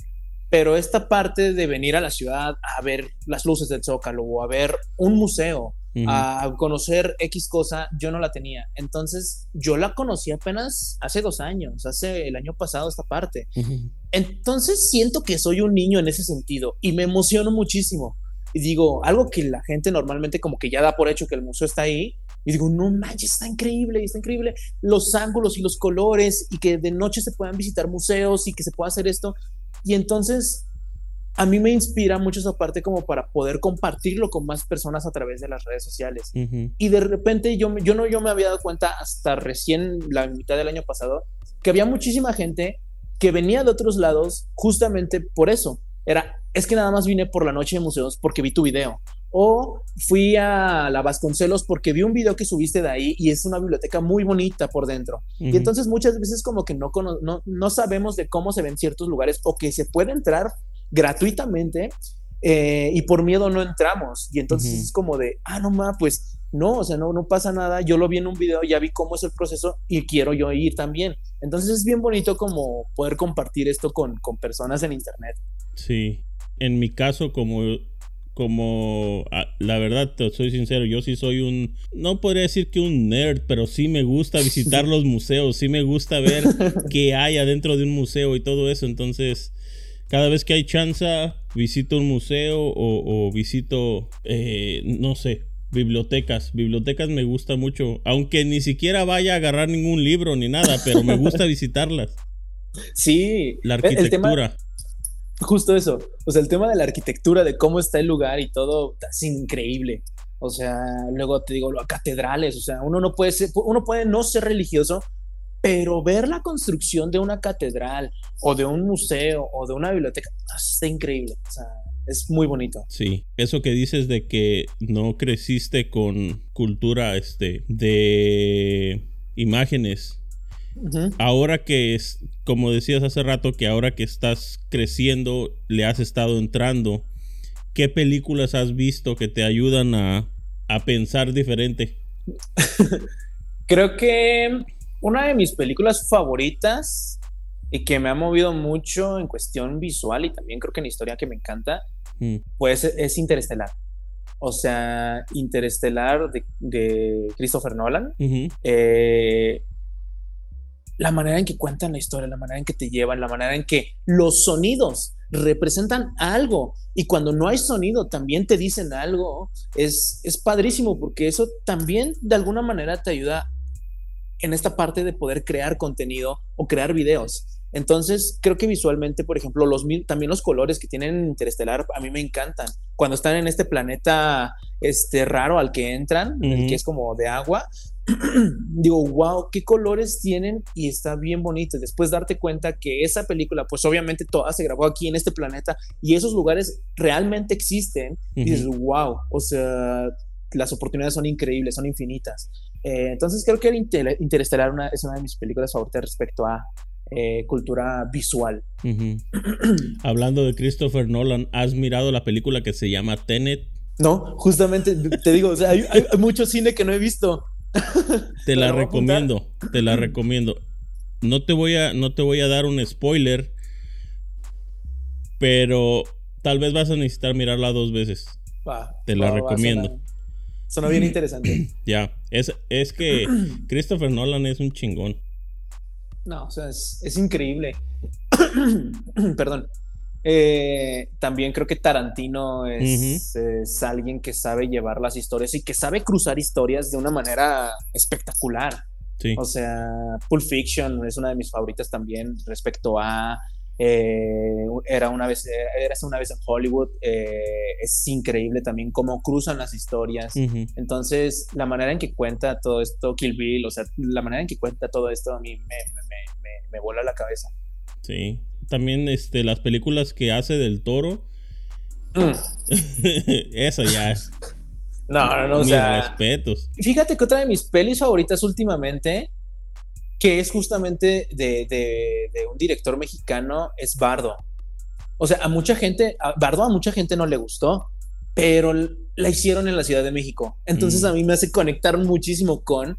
pero esta parte de venir a la ciudad a ver las luces del Zócalo o a ver un museo, a conocer X cosa, yo no la tenía. Entonces, yo la conocí apenas hace dos años, hace el año pasado esta parte. Entonces, siento que soy un niño en ese sentido y me emociono muchísimo. Y digo, algo que la gente normalmente como que ya da por hecho que el museo está ahí. Y digo, no manches, está increíble, está increíble los ángulos y los colores y que de noche se puedan visitar museos y que se pueda hacer esto. Y entonces a mí me inspira mucho esa parte como para poder compartirlo con más personas a través de las redes sociales. Y de repente yo, yo no yo me había dado cuenta hasta recién la mitad del año pasado que había muchísima gente que venía de otros lados justamente por eso. Era, es que nada más vine por la noche de museos porque vi tu video. O fui a la Vasconcelos porque vi un video que subiste de ahí y es una biblioteca muy bonita por dentro. Y entonces muchas veces como que no, no, no sabemos de cómo se ven ciertos lugares o que se puede entrar gratuitamente eh, y por miedo no entramos. Y entonces es como de, ah, no más, pues no, o sea, no, no pasa nada. Yo lo vi en un video, ya vi cómo es el proceso y quiero yo ir también. Entonces es bien bonito como poder compartir esto con, con personas en internet. Sí, en mi caso, como como la verdad te soy sincero, yo sí soy un no podría decir que un nerd, pero sí me gusta (laughs) visitar los museos, sí me gusta ver (laughs) qué hay adentro de un museo y todo eso, entonces cada vez que hay chance, visito un museo o, visito, eh, no sé, bibliotecas. Bibliotecas me gusta mucho, aunque ni siquiera vaya a agarrar ningún libro ni nada, pero me gusta (laughs) visitarlas. Sí, la arquitectura. Justo eso, o sea, el tema de la arquitectura, de cómo está el lugar y todo, es increíble. O sea, luego te digo, catedrales, o sea, uno no puede ser, uno puede no ser religioso, pero ver la construcción de una catedral o de un museo o de una biblioteca está increíble. O sea, es muy bonito. Sí, eso que dices de que no creciste con cultura este, de imágenes. Ahora que es, como decías hace rato, que ahora que estás creciendo, le has estado entrando, ¿qué películas has visto que te ayudan a, a pensar diferente? (laughs) Creo que una de mis películas favoritas y que me ha movido mucho en cuestión visual y también creo que en historia que me encanta, mm. pues es Interestelar. O sea, Interestelar de, Christopher Nolan. Eh, la manera en que cuentan la historia, la manera en que te llevan, la manera en que los sonidos representan algo y cuando no hay sonido también te dicen algo, es, es padrísimo porque eso también de alguna manera te ayuda en esta parte de poder crear contenido o crear videos. Entonces, creo que visualmente, por ejemplo, los, también los colores que tienen Interestelar a mí me encantan. Cuando están en este planeta este, raro al que entran, que es como de agua, (clears throat) digo, wow, qué colores tienen y está bien bonito. Después darte cuenta que esa película, pues obviamente toda se grabó aquí en este planeta y esos lugares realmente existen. Y dices, wow, o sea, las oportunidades son increíbles, son infinitas. Eh, entonces creo que Interestelar es una de mis películas favoritas respecto a eh, cultura visual. (clears throat) Hablando de Christopher Nolan, ¿has mirado la película que se llama Tenet? No, justamente te digo, hay, mucho cine que no he visto. (laughs) Te la recomiendo, te la recomiendo. No te voy a, no te voy a dar un spoiler, pero tal vez vas a necesitar mirarla dos veces. te la recomiendo. Suena bien interesante. (clears throat) Ya, es, es que (clears throat) Christopher Nolan es un chingón. No, o sea, es, increíble. (clears throat) Perdón. Eh, también creo que Tarantino es, alguien que sabe llevar las historias y que sabe cruzar historias de una manera espectacular. Sí. O sea, Pulp Fiction es una de mis favoritas también respecto a eh, era una vez, era una vez en Hollywood, eh, es increíble también cómo cruzan las historias. Entonces, la manera en que cuenta todo esto, Kill Bill, o sea, la manera en que cuenta todo esto a mí me, me, me, vuela la cabeza. Sí, también este, las películas que hace del toro. Mm. (laughs) Eso ya. No, no, no, o sea. respetos. Fíjate que otra de mis pelis favoritas últimamente que es justamente de, un director mexicano, es Bardo. O sea, a mucha gente, a Bardo a mucha gente no le gustó, pero la hicieron en la Ciudad de México. Entonces mm. a mí me hace conectar muchísimo con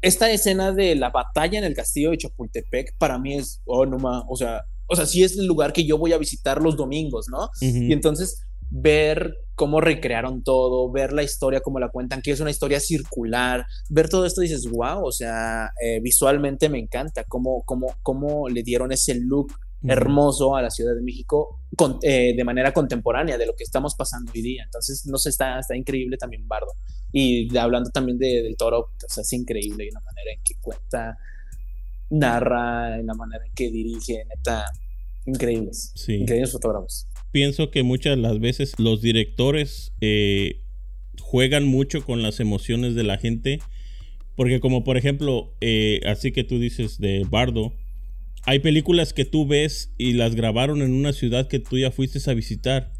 esta escena de la batalla en el castillo de Chapultepec. Para mí es, oh, no más, o sea, o sea, sí es el lugar que yo voy a visitar los domingos, ¿no? Y entonces ver cómo recrearon todo, ver la historia como la cuentan, que es una historia circular, ver todo esto dices, wow, o sea, eh, visualmente me encanta cómo, cómo, cómo le dieron ese look hermoso a la Ciudad de México eh, de manera contemporánea de lo que estamos pasando hoy día. Entonces, no sé, está, está increíble también Bardo. Y hablando también de, del toro, o sea, es increíble la manera en que cuenta, narra, en la manera en que dirige, neta, increíbles. Increíbles fotógrafos. Pienso que muchas de las veces los directores eh, juegan mucho con las emociones de la gente. Porque como por ejemplo, eh, así que tú dices de Bardo, hay películas que tú ves y las grabaron en una ciudad que tú ya fuiste a visitar.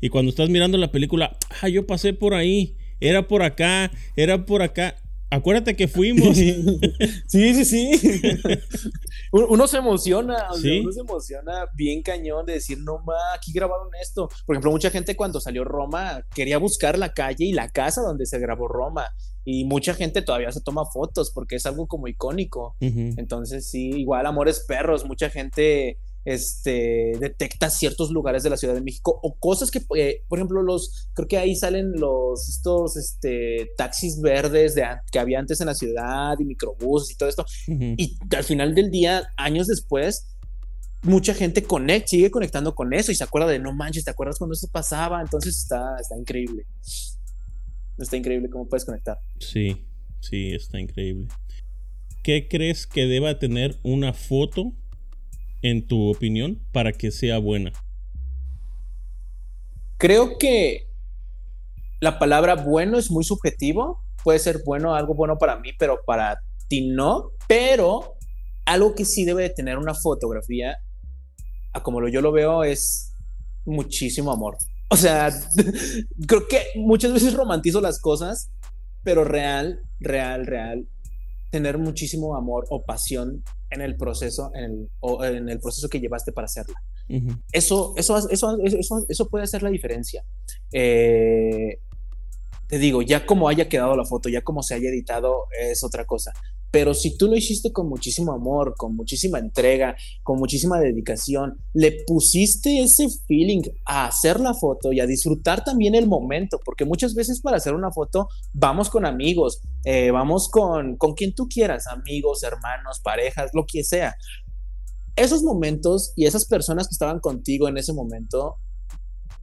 Y cuando estás mirando la película, ah, yo pasé por ahí, era por acá, era por acá. Acuérdate que fuimos. (laughs) sí, sí, sí. (laughs) uno se emociona, uno se emociona bien cañón de decir, no ma, aquí grabaron esto. Por ejemplo, mucha gente cuando salió Roma quería buscar la calle y la casa donde se grabó Roma. Y mucha gente todavía se toma fotos porque es algo como icónico. Entonces, sí, igual Amores Perros, mucha gente este, detecta ciertos lugares de la Ciudad de México o cosas que, eh, por ejemplo, los, creo que ahí salen los, estos, este, taxis verdes de, que había antes en la ciudad y microbuses y todo esto. Y al final del día, años después, mucha gente conecta, sigue conectando con eso y se acuerda de, no manches, ¿te acuerdas cuando eso pasaba? Entonces está, está increíble. Está increíble cómo puedes conectar. Sí, sí, está increíble. ¿Qué crees que deba tener una foto en tu opinión, para que sea buena? Creo que la palabra bueno es muy subjetivo. Puede ser bueno, algo bueno para mí, pero para ti no. Pero algo que sí debe de tener una fotografía, a como yo lo veo, es muchísimo amor. O sea, (laughs) creo que muchas veces romantizo las cosas, pero real, real, real, tener muchísimo amor o pasión en el proceso, en el, o en el proceso que llevaste para hacerla. eso, eso, eso, eso, eso, puede hacer la diferencia. Eh, te digo, ya como haya quedado la foto, ya como se haya editado, es otra cosa. Pero si tú lo hiciste con muchísimo amor, con muchísima entrega, con muchísima dedicación, le pusiste ese feeling a hacer la foto y a disfrutar también el momento, porque muchas veces para hacer una foto vamos con amigos, eh, vamos con, con quien tú quieras, amigos, hermanos, parejas, lo que sea. Esos momentos y esas personas que estaban contigo en ese momento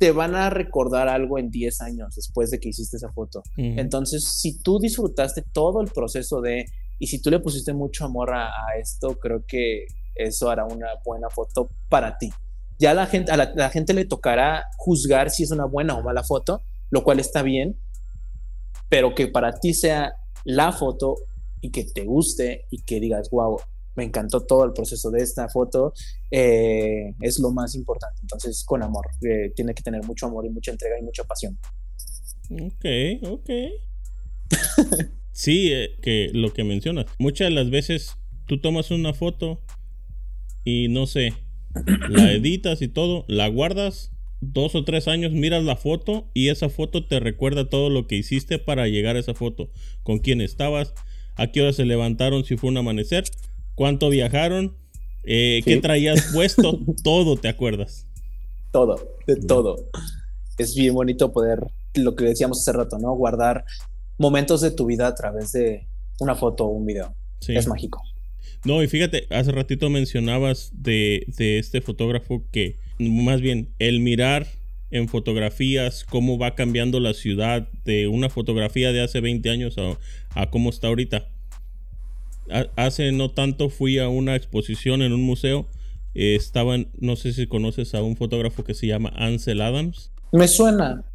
te van a recordar algo en 10 años después de que hiciste esa foto. Entonces, si tú disfrutaste todo el proceso de y si tú le pusiste mucho amor a, esto, creo que eso hará una buena foto para ti. Ya la gente, a la, gente le tocará juzgar si es una buena o mala foto, lo cual está bien, pero que para ti sea la foto y que te guste y que digas, wow, me encantó todo el proceso de esta foto, eh, es lo más importante. Entonces, con amor, eh, tiene que tener mucho amor y mucha entrega y mucha pasión. Ok, ok. (laughs) Sí, eh, que lo que mencionas. Muchas de las veces tú tomas una foto y no sé, (clears throat) la editas y todo, la guardas dos o tres años, miras la foto y esa foto te recuerda todo lo que hiciste para llegar a esa foto. Con quién estabas, a qué hora se levantaron, si fue un amanecer, cuánto viajaron, eh, qué traías puesto, (laughs) todo te acuerdas. Todo, de todo. Es bien bonito poder, lo que decíamos hace rato, ¿no? Guardar momentos de tu vida a través de una foto o un video. Es mágico. No, y fíjate, hace ratito mencionabas de, este fotógrafo que, más bien, el mirar en fotografías cómo va cambiando la ciudad de una fotografía de hace 20 años a, cómo está ahorita. Hace no tanto fui a una exposición en un museo. estaban, no sé si conoces a un fotógrafo que se llama Ansel Adams. Me suena.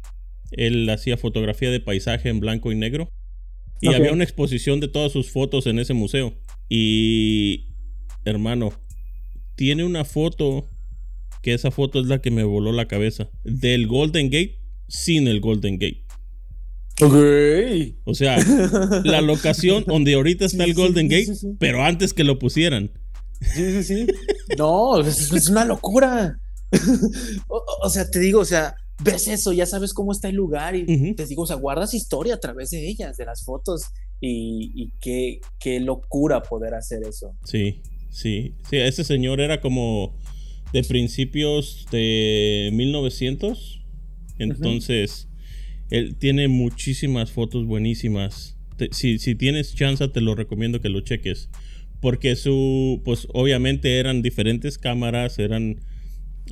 Él hacía fotografía de paisaje en blanco y negro. Y había una exposición de todas sus fotos en ese museo. Y, hermano, tiene una foto, que esa foto es la que me voló la cabeza, del Golden Gate sin el Golden Gate. Ok. O sea, la locación donde ahorita está el Golden Gate, pero antes que lo pusieran. Sí, sí, sí. No, es, una locura. (laughs) o, sea, te digo, o sea, ves eso, ya sabes cómo está el lugar y te digo, o sea, guardas historia a través de ellas, de las fotos y, qué, qué, locura poder hacer eso. Sí, sí, sí, ese señor era como, de principios de 1900. Entonces, él tiene muchísimas fotos buenísimas. si, si, tienes chance, te lo recomiendo que lo cheques. Porque su, pues obviamente eran diferentes cámaras, eran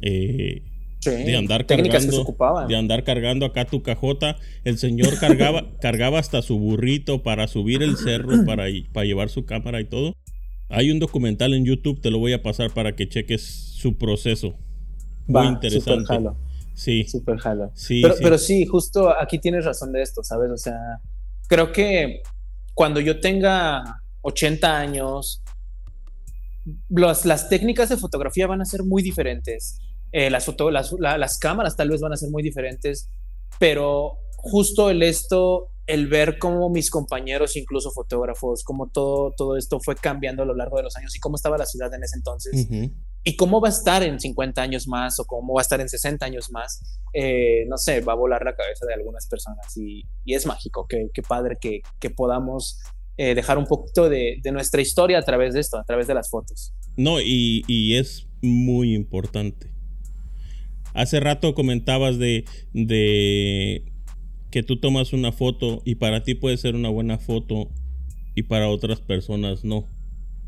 eh, de andar cargando, de andar cargando acá tu cajota. El señor cargaba, (laughs) cargaba hasta su burrito para subir el cerro, para, para llevar su cámara y todo. Hay un documental en YouTube, te lo voy a pasar para que cheques su proceso. Muy interesante. Sí. Super jalo. Sí pero, sí. pero sí, justo aquí tienes razón de esto, ¿sabes? O sea, creo que cuando yo tenga 80 años, las técnicas de fotografía van a ser muy diferentes. Eh, las, foto, las, las cámaras tal vez van a ser muy diferentes, pero justo el esto, el ver cómo mis compañeros, incluso fotógrafos, cómo todo, todo esto fue cambiando a lo largo de los años y cómo estaba la ciudad en ese entonces y cómo va a estar en 50 años más o cómo va a estar en 60 años más, eh, no sé, va a volar la cabeza de algunas personas y, es mágico, qué, padre que, podamos eh, dejar un poquito de, nuestra historia a través de esto, a través de las fotos. No, y, es muy importante. Hace rato comentabas de que tú tomas una foto y para ti puede ser una buena foto y para otras personas no.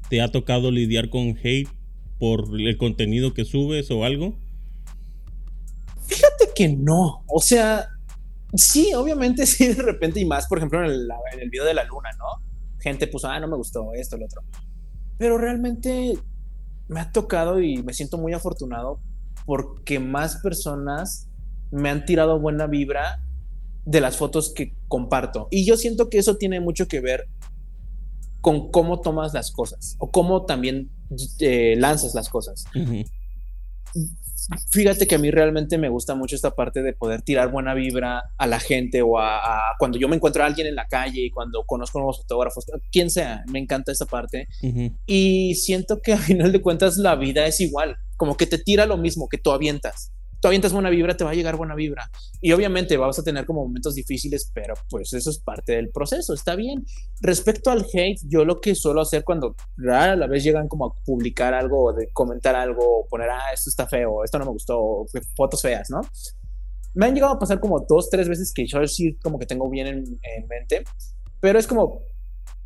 ¿Te ha tocado lidiar con hate por el contenido que subes o algo? Fíjate que no. O sea, sí, obviamente (laughs) sí, de repente y más, por ejemplo, en el, en el video de la luna, ¿no? Gente puso, ah, no me gustó esto, lo otro. Pero realmente me ha tocado y me siento muy afortunado porque más personas me han tirado buena vibra de las fotos que comparto. Y yo siento que eso tiene mucho que ver con cómo tomas las cosas o cómo también eh, lanzas las cosas. Fíjate que a mí realmente me gusta mucho esta parte de poder tirar buena vibra a la gente o a, cuando yo me encuentro a alguien en la calle y cuando conozco nuevos fotógrafos, quien sea, me encanta esa parte. Y siento que al final de cuentas la vida es igual, como que te tira lo mismo que tú avientas tú avientas buena vibra, te va a llegar buena vibra. Y obviamente vas a tener como momentos difíciles, pero pues eso es parte del proceso, está bien. Respecto al hate, yo lo que suelo hacer cuando rara la vez llegan como a publicar algo o de comentar algo, o poner, ah, esto está feo, esto no me gustó, fotos feas, ¿no? Me han llegado a pasar como dos, tres veces que yo sí como que tengo bien en, en mente, pero es como,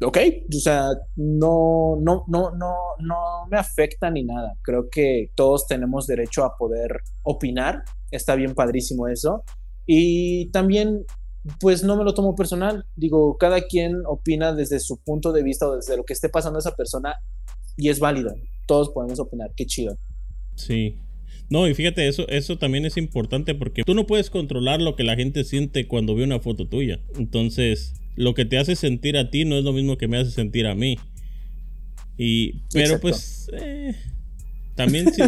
ok, o sea, no, no, no, no, no me afecta ni nada. Creo que todos tenemos derecho a poder opinar. Está bien padrísimo eso. Y también, pues no me lo tomo personal. Digo, cada quien opina desde su punto de vista o desde lo que esté pasando a esa persona y es válido. Todos podemos opinar. Qué chido. Sí. No, y fíjate, eso, eso también es importante porque tú no puedes controlar lo que la gente siente cuando ve una foto tuya. Entonces, lo que te hace sentir a ti no es lo mismo que me hace sentir a mí. Y, pero pues, eh, también sí,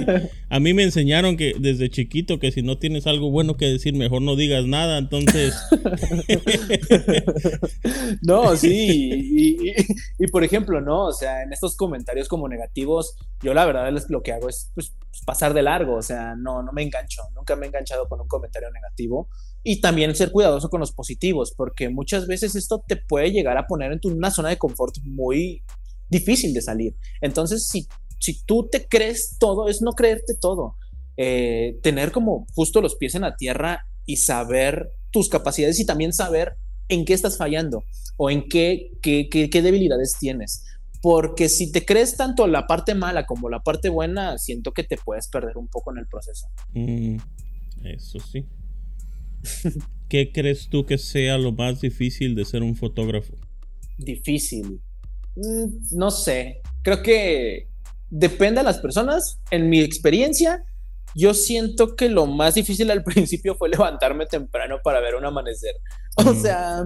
a mí me enseñaron que desde chiquito que si no tienes algo bueno que decir, mejor no digas nada, entonces... (laughs) no, sí, y, por ejemplo, ¿no? O sea, en estos comentarios como negativos, yo la verdad es lo que hago es pues, pasar de largo, o sea, no, no me engancho, nunca me he enganchado con un comentario negativo y también ser cuidadoso con los positivos, porque muchas veces esto te puede llegar a poner en una zona de confort muy difícil de salir. Entonces, si, si tú te crees todo, es no creerte todo. Eh, tener como justo los pies en la tierra y saber tus capacidades y también saber en qué estás fallando o en qué, qué, qué, debilidades tienes. Porque si te crees tanto la parte mala como la parte buena, siento que te puedes perder un poco en el proceso. Mm, eso sí. ¿Qué crees tú que sea lo más difícil de ser un fotógrafo? Difícil. Mm, no sé. Creo que depende de las personas. En mi experiencia, yo siento que lo más difícil al (laughs) principio fue levantarme temprano para ver un amanecer. O sea,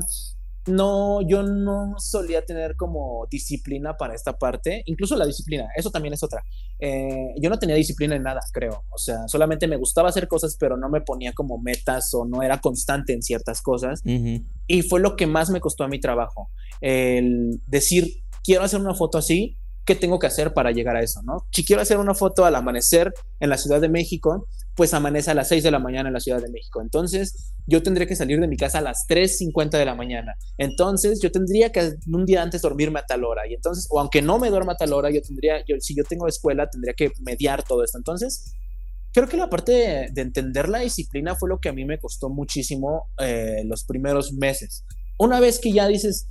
no, yo no solía tener como disciplina para esta parte, incluso la disciplina, eso también es otra. Eh, yo no tenía disciplina en nada, creo, o sea, solamente me gustaba hacer cosas, pero no me ponía como metas o no era constante en ciertas cosas. Y fue lo que más me costó a mi trabajo, el decir, quiero hacer una foto así, ¿qué tengo que hacer para llegar a eso? ¿no? Si quiero hacer una foto al amanecer en la Ciudad de México, pues amanece a las 6 de la mañana en la Ciudad de México. Entonces, yo tendría que salir de mi casa a las 3.50 de la mañana. Entonces, yo tendría que un día antes dormirme a tal hora. Y entonces, o aunque no me duerma a tal hora, yo tendría, yo, si yo tengo escuela, tendría que mediar todo esto. Entonces, creo que la parte de, entender la disciplina fue lo que a mí me costó muchísimo eh, los primeros meses. Una vez que ya dices,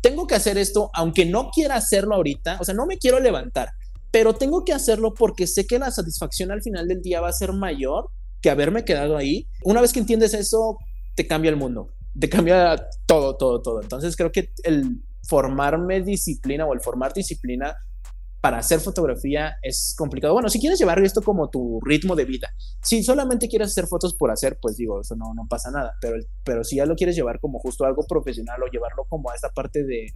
tengo que hacer esto, aunque no quiera hacerlo ahorita, o sea, no me quiero levantar, pero tengo que hacerlo porque sé que la satisfacción al final del día va a ser mayor que haberme quedado ahí. Una vez que entiendes eso, te cambia el mundo, te cambia todo, todo, todo. Entonces creo que el formarme disciplina o el formar disciplina para hacer fotografía es complicado. Bueno, si quieres llevar esto como tu ritmo de vida, si solamente quieres hacer fotos por hacer, pues digo, eso no, no pasa nada, pero, pero si ya lo quieres llevar como justo algo profesional o llevarlo como a esta parte de,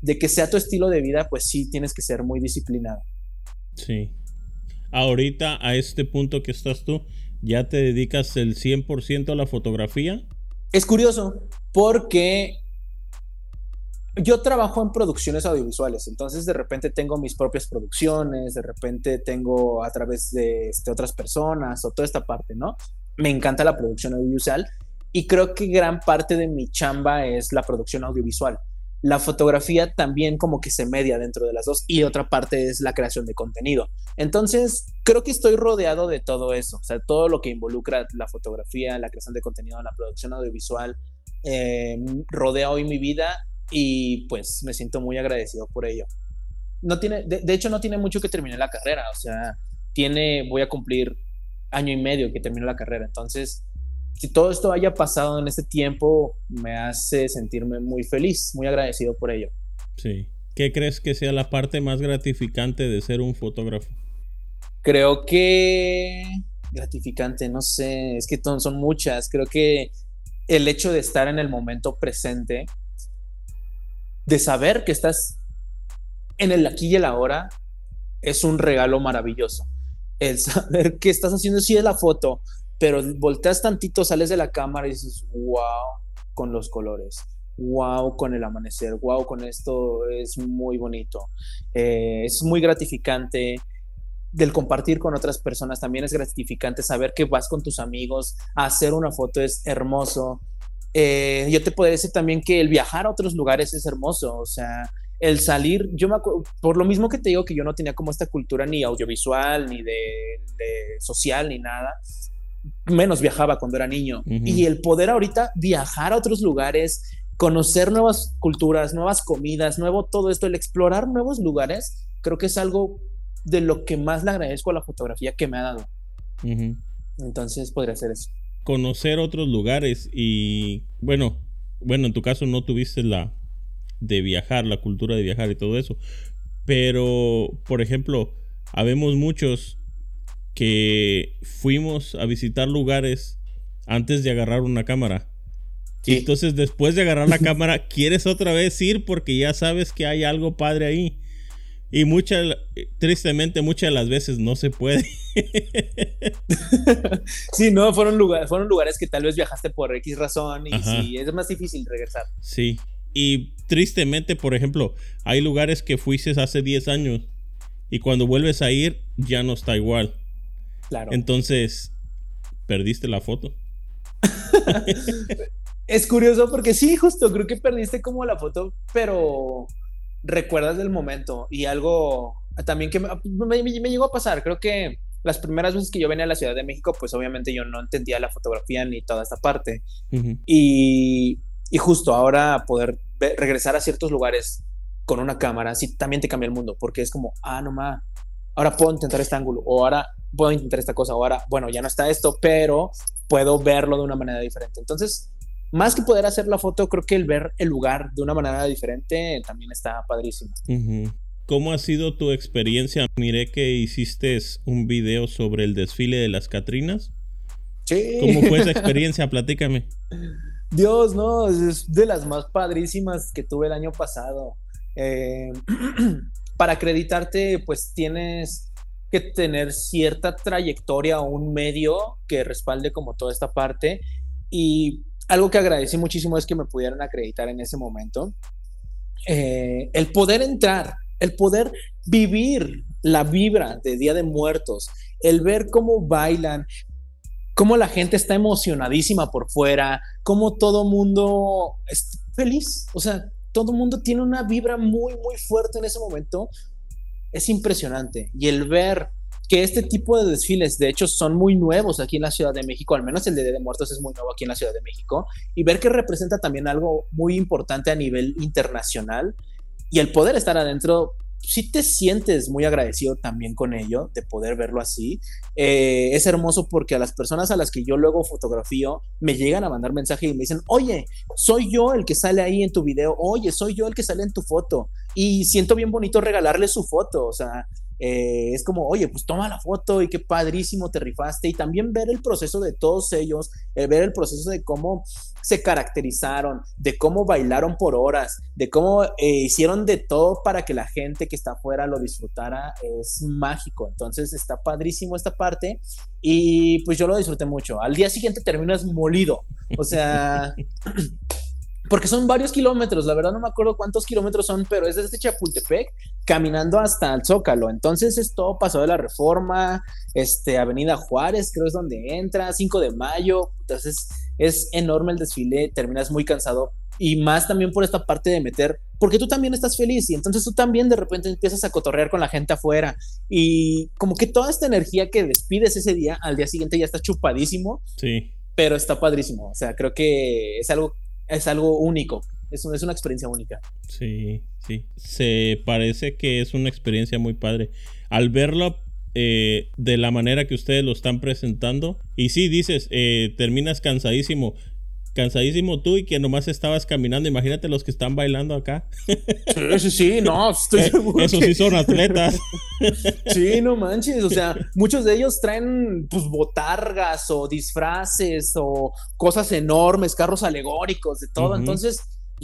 de que sea tu estilo de vida, pues sí tienes que ser muy disciplinado. Sí. Ahorita, a este punto que estás tú, ¿ya te dedicas el 100% a la fotografía? Es curioso, porque yo trabajo en producciones audiovisuales, entonces de repente tengo mis propias producciones, de repente tengo a través de este, otras personas o toda esta parte, ¿no? Me encanta la producción audiovisual y creo que gran parte de mi chamba es la producción audiovisual. La fotografía también como que se media dentro de las dos y otra parte es la creación de contenido. Entonces, creo que estoy rodeado de todo eso, o sea, todo lo que involucra la fotografía, la creación de contenido, la producción audiovisual, eh, rodea hoy mi vida y pues me siento muy agradecido por ello. No tiene, de, hecho, no tiene mucho que terminar la carrera, o sea, tiene, voy a cumplir año y medio que termino la carrera, entonces, si todo esto haya pasado en este tiempo, me hace sentirme muy feliz, muy agradecido por ello. Sí. ¿Qué crees que sea la parte más gratificante de ser un fotógrafo? Creo que gratificante, no sé, es que son muchas. Creo que el hecho de estar en el momento presente, de saber que estás en el aquí y el ahora es un regalo maravilloso. El saber que estás haciendo sí es la foto, pero volteas tantito, sales de la cámara y dices, wow, con los colores, wow, con el amanecer, wow, con esto es muy bonito. Eh, es muy gratificante del compartir con otras personas. También es gratificante saber que vas con tus amigos a hacer una foto, es hermoso. Eh, yo te puedo decir también que el viajar a otros lugares es hermoso, o sea, el salir, yo me acuerdo, por lo mismo que te digo que yo no tenía como esta cultura ni audiovisual, ni de, social, ni nada, menos viajaba cuando era niño. Y el poder ahorita viajar a otros lugares, conocer nuevas culturas, nuevas comidas, nuevo todo esto, el explorar nuevos lugares, creo que es algo de lo que más le agradezco a la fotografía que me ha dado. Entonces podría ser eso conocer otros lugares y bueno, bueno, en tu caso no tuviste la de viajar, la cultura de viajar y todo eso, pero por ejemplo, habemos muchos que fuimos a visitar lugares antes de agarrar una cámara. Y entonces después de agarrar la (laughs) cámara, quieres otra vez ir porque ya sabes que hay algo padre ahí. Y muchas, tristemente, muchas de las veces no se puede. (laughs) sí, no, fueron lugares, fueron lugares que tal vez viajaste por X razón y sí, es más difícil regresar. Sí. Y tristemente, por ejemplo, hay lugares que fuiste hace 10 años y cuando vuelves a ir ya no está igual. Claro. Entonces, perdiste la foto. (laughs) es curioso porque sí, justo creo que perdiste como la foto, pero recuerdas del momento y algo también que me, llegó a pasar, creo que las primeras veces que yo venía a la Ciudad de México, pues obviamente yo no entendía la fotografía ni toda esta parte. y, y, justo ahora poder regresar a ciertos lugares con una cámara, sí, también te cambia el mundo, porque es como, ah, no más, ahora puedo intentar este ángulo, o ahora puedo intentar esta cosa, o ahora, bueno, ya no está esto, pero puedo verlo de una manera diferente. Entonces, más que poder hacer la foto, creo que el ver el lugar de una manera diferente también está padrísimo. ¿Cómo ha sido tu experiencia? Miré que hiciste un video sobre el desfile de las Catrinas. Sí. ¿Cómo fue esa (laughs) experiencia? Platícame. Dios, no, es de las más padrísimas que tuve el año pasado. Eh, (clears throat) para acreditarte, pues tienes que tener cierta trayectoria o un medio que respalde como toda esta parte. Y algo que agradecí muchísimo es que me pudieran acreditar en ese momento. Eh, el poder entrar, el poder vivir la vibra de Día de Muertos, el ver cómo bailan, cómo la gente está emocionadísima por fuera, cómo todo mundo es feliz, o sea, todo mundo tiene una vibra muy, muy fuerte en ese momento, es impresionante. Y el ver que este tipo de desfiles, de hecho, son muy nuevos aquí en la Ciudad de México, al menos el de de Muertos es muy nuevo aquí en la Ciudad de México, y ver que representa también algo muy importante a nivel internacional y el poder estar adentro si te sientes muy agradecido también con ello, de poder verlo así. Eh, es hermoso porque a las personas a las que yo luego fotografío me llegan a mandar mensaje y me dicen, oye, soy yo el que sale ahí en tu video, oye, soy yo el que sale en tu foto. Y siento bien bonito regalarle su foto, o sea, eh, es como, oye, pues toma la foto y qué padrísimo te rifaste. Y también ver el proceso de todos ellos, el ver el proceso de cómo se caracterizaron, de cómo bailaron por horas, de cómo eh, hicieron de todo para que la gente que está afuera lo disfrutara, es mágico. Entonces está padrísimo esta parte y pues yo lo disfruté mucho. Al día siguiente terminas molido. O sea, (laughs) porque son varios kilómetros, la verdad no me acuerdo cuántos kilómetros son, pero es desde Chapultepec caminando hasta el Zócalo. Entonces es todo Paso de la Reforma, este, Avenida Juárez, creo es donde entra, 5 de mayo. Entonces es enorme el desfile, terminas muy cansado y más también por esta parte de meter, porque tú también estás feliz y entonces tú también de repente empiezas a cotorrear con la gente afuera y como que toda esta energía que despides ese día, al día siguiente ya está chupadísimo. Sí. Pero está padrísimo, o sea, creo que es algo es algo único. Es, es una experiencia única. Sí, sí. Se parece que es una experiencia muy padre. Al verlo eh, de la manera que ustedes lo están presentando, y sí, dices, eh, terminas cansadísimo cansadísimo tú y que nomás estabas caminando. Imagínate los que están bailando acá. Sí, sí, sí, no, (laughs) estoy eh, seguro. Esos sí son atletas. (laughs) Sí, no manches. O sea, muchos de ellos traen pues botargas o disfraces o cosas enormes, carros alegóricos, de todo. Entonces,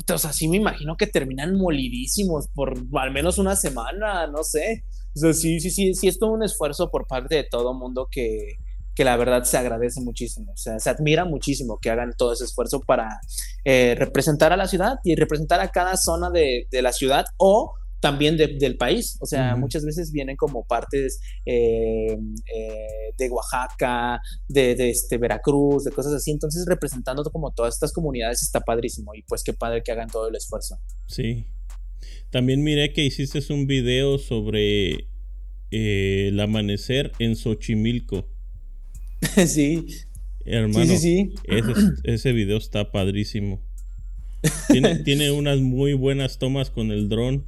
o sea, sí me imagino que terminan molidísimos por al menos una semana, no sé. O sea, sí, sí, sí, sí, es todo un esfuerzo por parte de todo mundo que, que la verdad se agradece muchísimo, o sea, se admira muchísimo que hagan todo ese esfuerzo para eh, representar a la ciudad y representar a cada zona de, la ciudad o también del país, o sea, muchas veces vienen como partes eh, eh, de Oaxaca, de, de, este, Veracruz, de cosas así, entonces representando como todas estas comunidades está padrísimo y pues qué padre que hagan todo el esfuerzo. Sí. También miré que hiciste un video sobre el amanecer en Xochimilco. (laughs) sí. Hermano, sí, sí, Ese, (clears throat) ese, video está padrísimo. Tiene, (laughs) tiene, unas muy buenas tomas con el dron.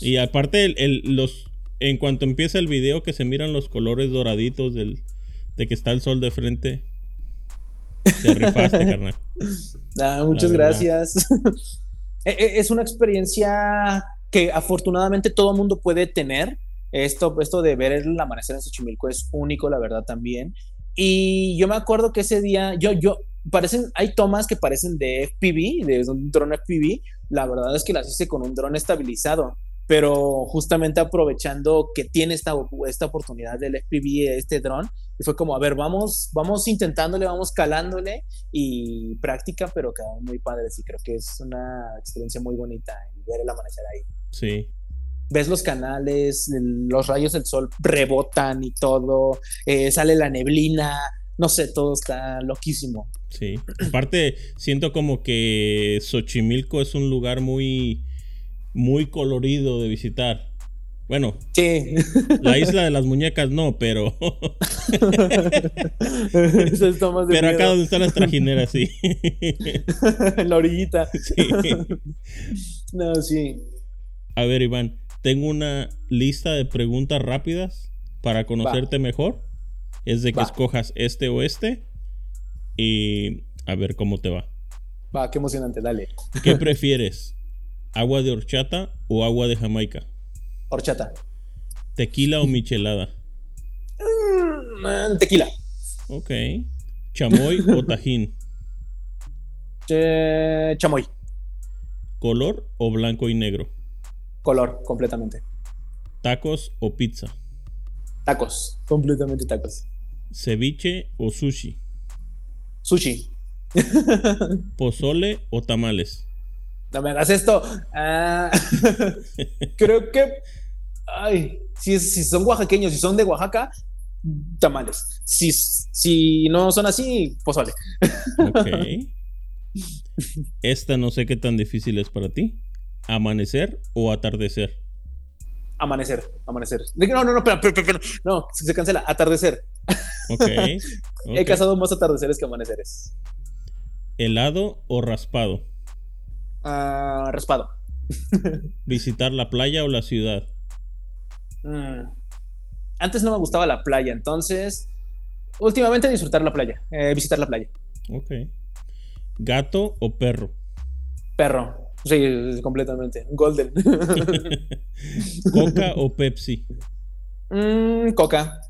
Y aparte, el, los, en cuanto empieza el video, que se miran los colores doraditos del, de que está el sol de frente. Te rifaste, (laughs) carnal. Ah, muchas gracias. E, e, es una experiencia que afortunadamente todo mundo puede tener. Esto, esto de ver el amanecer en Xochimilco es único, la verdad, también. Y yo me acuerdo que ese día, yo, yo, parecen, hay tomas que parecen de FPV, de un dron FPV. La verdad es que las hice con un dron estabilizado, pero justamente aprovechando que tiene esta, esta oportunidad del FPV, este dron, y fue como, a ver, vamos, vamos intentándole, vamos calándole y práctica, pero quedó muy padre. Sí, creo que es una experiencia muy bonita ver el amanecer ahí. Sí, ves los canales, los rayos del sol rebotan y todo, eh, sale la neblina, no sé, todo está loquísimo. Sí, aparte siento como que Xochimilco es un lugar muy, muy colorido de visitar. Bueno, sí. la isla de las muñecas no, pero. (laughs) pero acá donde están las trajineras, sí. en (laughs) la orillita. Sí. (laughs) no, sí. A ver, Iván, tengo una lista de preguntas rápidas para conocerte mejor. Es de que escojas este o este y a ver cómo te va. Va, qué emocionante, dale. ¿Qué prefieres? ¿Agua de horchata o agua de Jamaica? Horchata. ¿Tequila o michelada? Mm, tequila. Ok. ¿Chamoy o tajín? chamoy. ¿Color o blanco y negro? Color completamente. ¿Tacos o pizza? Tacos, completamente tacos. ¿Ceviche o sushi? Sushi. (laughs) ¿Pozole o tamales? No me hagas esto. Ah, (laughs) creo que. Ay, si, si son oaxaqueños, si son de Oaxaca, tamales. Si, si no son así, pozole. Ok. (laughs) Esta no sé qué tan difícil es para ti. ¿Amanecer o atardecer? Amanecer, amanecer. No, no, no, pero, pero, pero, no, se cancela. Atardecer. (laughs) Ok. He cazado más atardeceres que amaneceres. ¿Helado o raspado? Ah, raspado. (laughs) ¿Visitar la playa o la ciudad? Mm. Antes no me gustaba la playa, entonces últimamente disfrutar la playa, eh, visitar la playa. Ok. ¿Gato o perro? Perro. Sí, completamente. Golden. (laughs) ¿Coca o Pepsi? Mm, coca.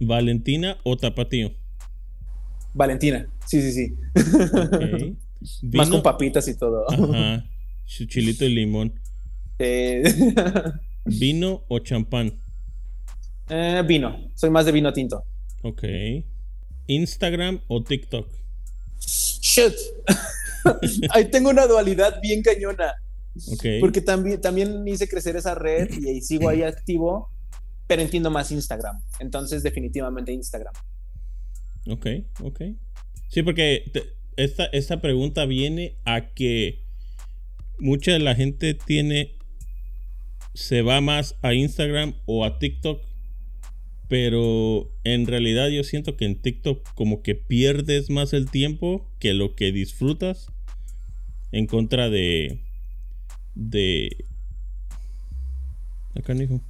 ¿Valentina o Tapatío? Valentina. Sí, sí, sí. Más con papitas y todo. Ajá. Chilito y limón. ¿Vino o champán? Eh, vino. Soy más de vino tinto. Ok. ¿Instagram o TikTok? Shit. (laughs) Ahí tengo una dualidad bien cañona. Porque también, también hice crecer esa red y ahí sigo ahí activo, pero entiendo más Instagram. Entonces, definitivamente Instagram. Ok, ok. Sí, porque esta, esta pregunta viene a que mucha de la gente tiene, se va más a Instagram o a TikTok pero en realidad yo siento que en TikTok como que pierdes más el tiempo que lo que disfrutas en contra de de acá hijo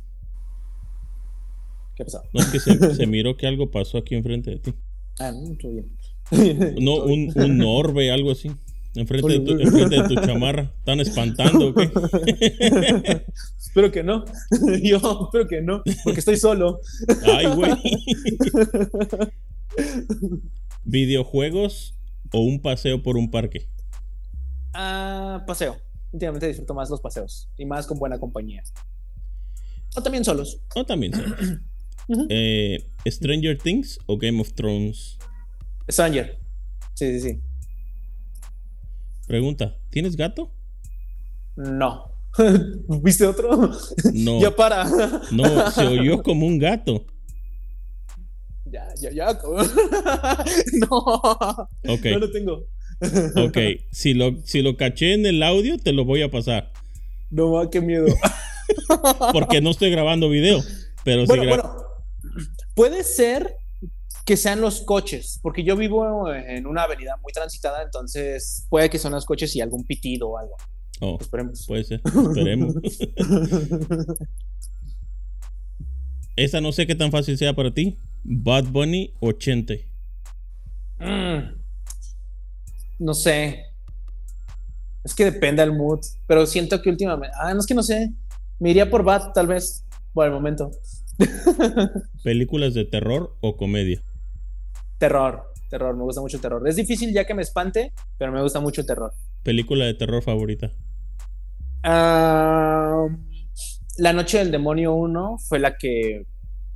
¿Qué pasó? No es que (laughs) se, miró que algo pasó aquí enfrente de ti. Ah, no, todo bien. No, (laughs) un, un orbe, algo así. Enfrente, de tu, enfrente de tu chamarra. ¿Están espantando o qué? (laughs) espero que no. (laughs) Yo espero que no, porque estoy solo. Ay, güey. (laughs) ¿Videojuegos o un paseo por un parque? Ah, paseo. Últimamente disfruto más los paseos y más con buena compañía. O también solos. O también solos. (clears throat) Eh, ¿Stranger Things o Game of Thrones? Stranger. Sí, sí, sí. Pregunta, ¿tienes gato? No. (laughs) ¿Viste otro? No. (laughs) ya para. no, se oyó como un gato. Ya, ya, ya. (laughs) no. Ok. No lo tengo. ok, si lo, si lo caché en el audio, te lo voy a pasar. No, qué miedo. Porque no estoy grabando video. Pero bueno, bueno, puede ser que sean los coches, porque yo vivo en una avenida muy transitada, entonces puede que son los coches y algún pitido o algo. Oh, Esperemos. Puede ser, esperemos. (laughs) Esa no sé qué tan fácil sea para ti. Bad Bunny 80. Mm, no sé. Es que depende del mood, pero siento que últimamente... Ah, no es que no sé. Me iría por Bad, tal vez, por el momento. (laughs) ¿Películas de terror o comedia? Terror, terror, me gusta mucho el terror. Es difícil ya que me espante, pero me gusta mucho el terror. ¿Película de terror favorita? la Noche del Demonio 1 fue la que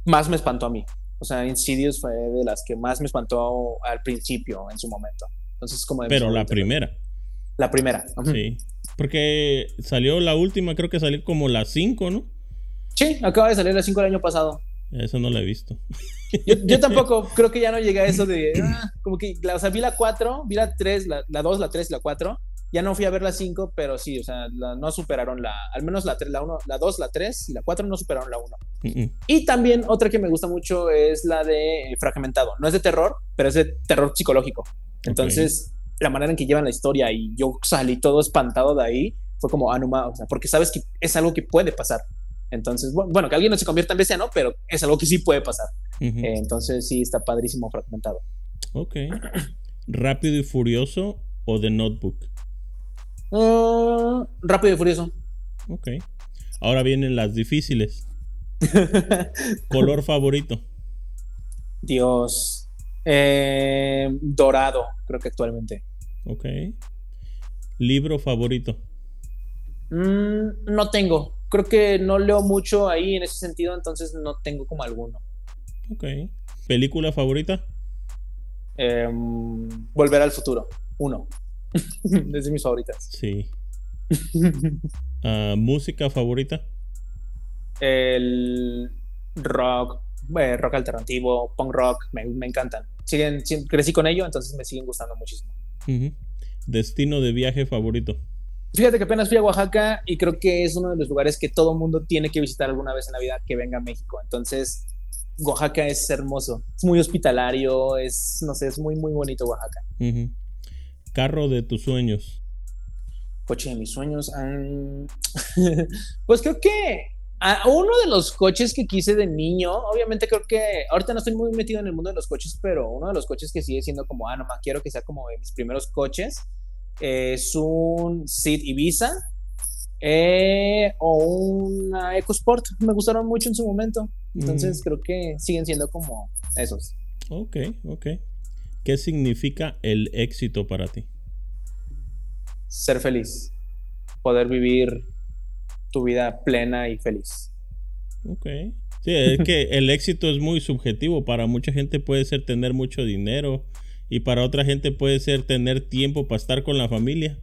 más me espantó a mí. O sea, Insidious fue de las que más me espantó al principio, en su momento. Entonces, como Pero la primera. La primera. Sí. Porque salió la última, creo que salió como la 5, ¿no? Sí, acaba de salir la 5 el año pasado. Eso no la he visto. Yo, (laughs) tampoco creo que ya no llegué a eso de. Ah, como que, o sea, vi la 4, vi la 3, la, 2, la 3, la 4. Ya no fui a ver la 5, pero sí, o sea, no superaron la. Al menos la 3, la 1, la 2, la 3 y la 4 no superaron la 1. Y también otra que me gusta mucho es la de Fragmentado. No es de terror, pero es de terror psicológico. Entonces, la manera en que llevan la historia y yo salí todo espantado de ahí fue como ah, o sea, porque sabes que es algo que puede pasar. Entonces, bueno, que alguien no se convierta en ¿no? pero es algo que sí puede pasar. Eh, entonces, sí, está padrísimo fragmentado. Ok. ¿Rápido y Furioso o The Notebook? Uh, rápido y Furioso. Ok. Ahora vienen las difíciles. (laughs) ¿Color favorito? Dios. Eh, dorado, creo que actualmente. Ok. ¿Libro favorito? Mm, no tengo creo que no leo mucho ahí en ese sentido, entonces no tengo como alguno. Ok. ¿Película favorita? Em, Volver al futuro. Uno. (laughs) es de mis favoritas. Sí. Ah, ¿Música favorita? El rock, eh, rock alternativo, punk rock, me, encantan. Siguen, crecí con ello, entonces me siguen gustando muchísimo. ¿Destino de viaje favorito? Fíjate que apenas fui a Oaxaca y creo que es uno de los lugares que todo mundo tiene que visitar alguna vez en la vida que venga a México. Entonces, Oaxaca es hermoso, es muy hospitalario, es, no sé, es muy, muy bonito Oaxaca. Carro de tus sueños. Coche de mis sueños. (laughs) pues creo que uno de los coches que quise de niño, obviamente creo que ahorita no estoy muy metido en el mundo de los coches, pero uno de los coches que sigue siendo como, ah, no más quiero que sea como de mis primeros coches, es un Seat Ibiza eh, o una EcoSport. Me gustaron mucho en su momento. Entonces creo que siguen siendo como esos. Ok, ok. ¿Qué significa el éxito para ti? Ser feliz. Poder vivir tu vida plena y feliz. Ok. Sí, es que el éxito es muy subjetivo. Para mucha gente puede ser tener mucho dinero y para otra gente puede ser tener tiempo para estar con la familia.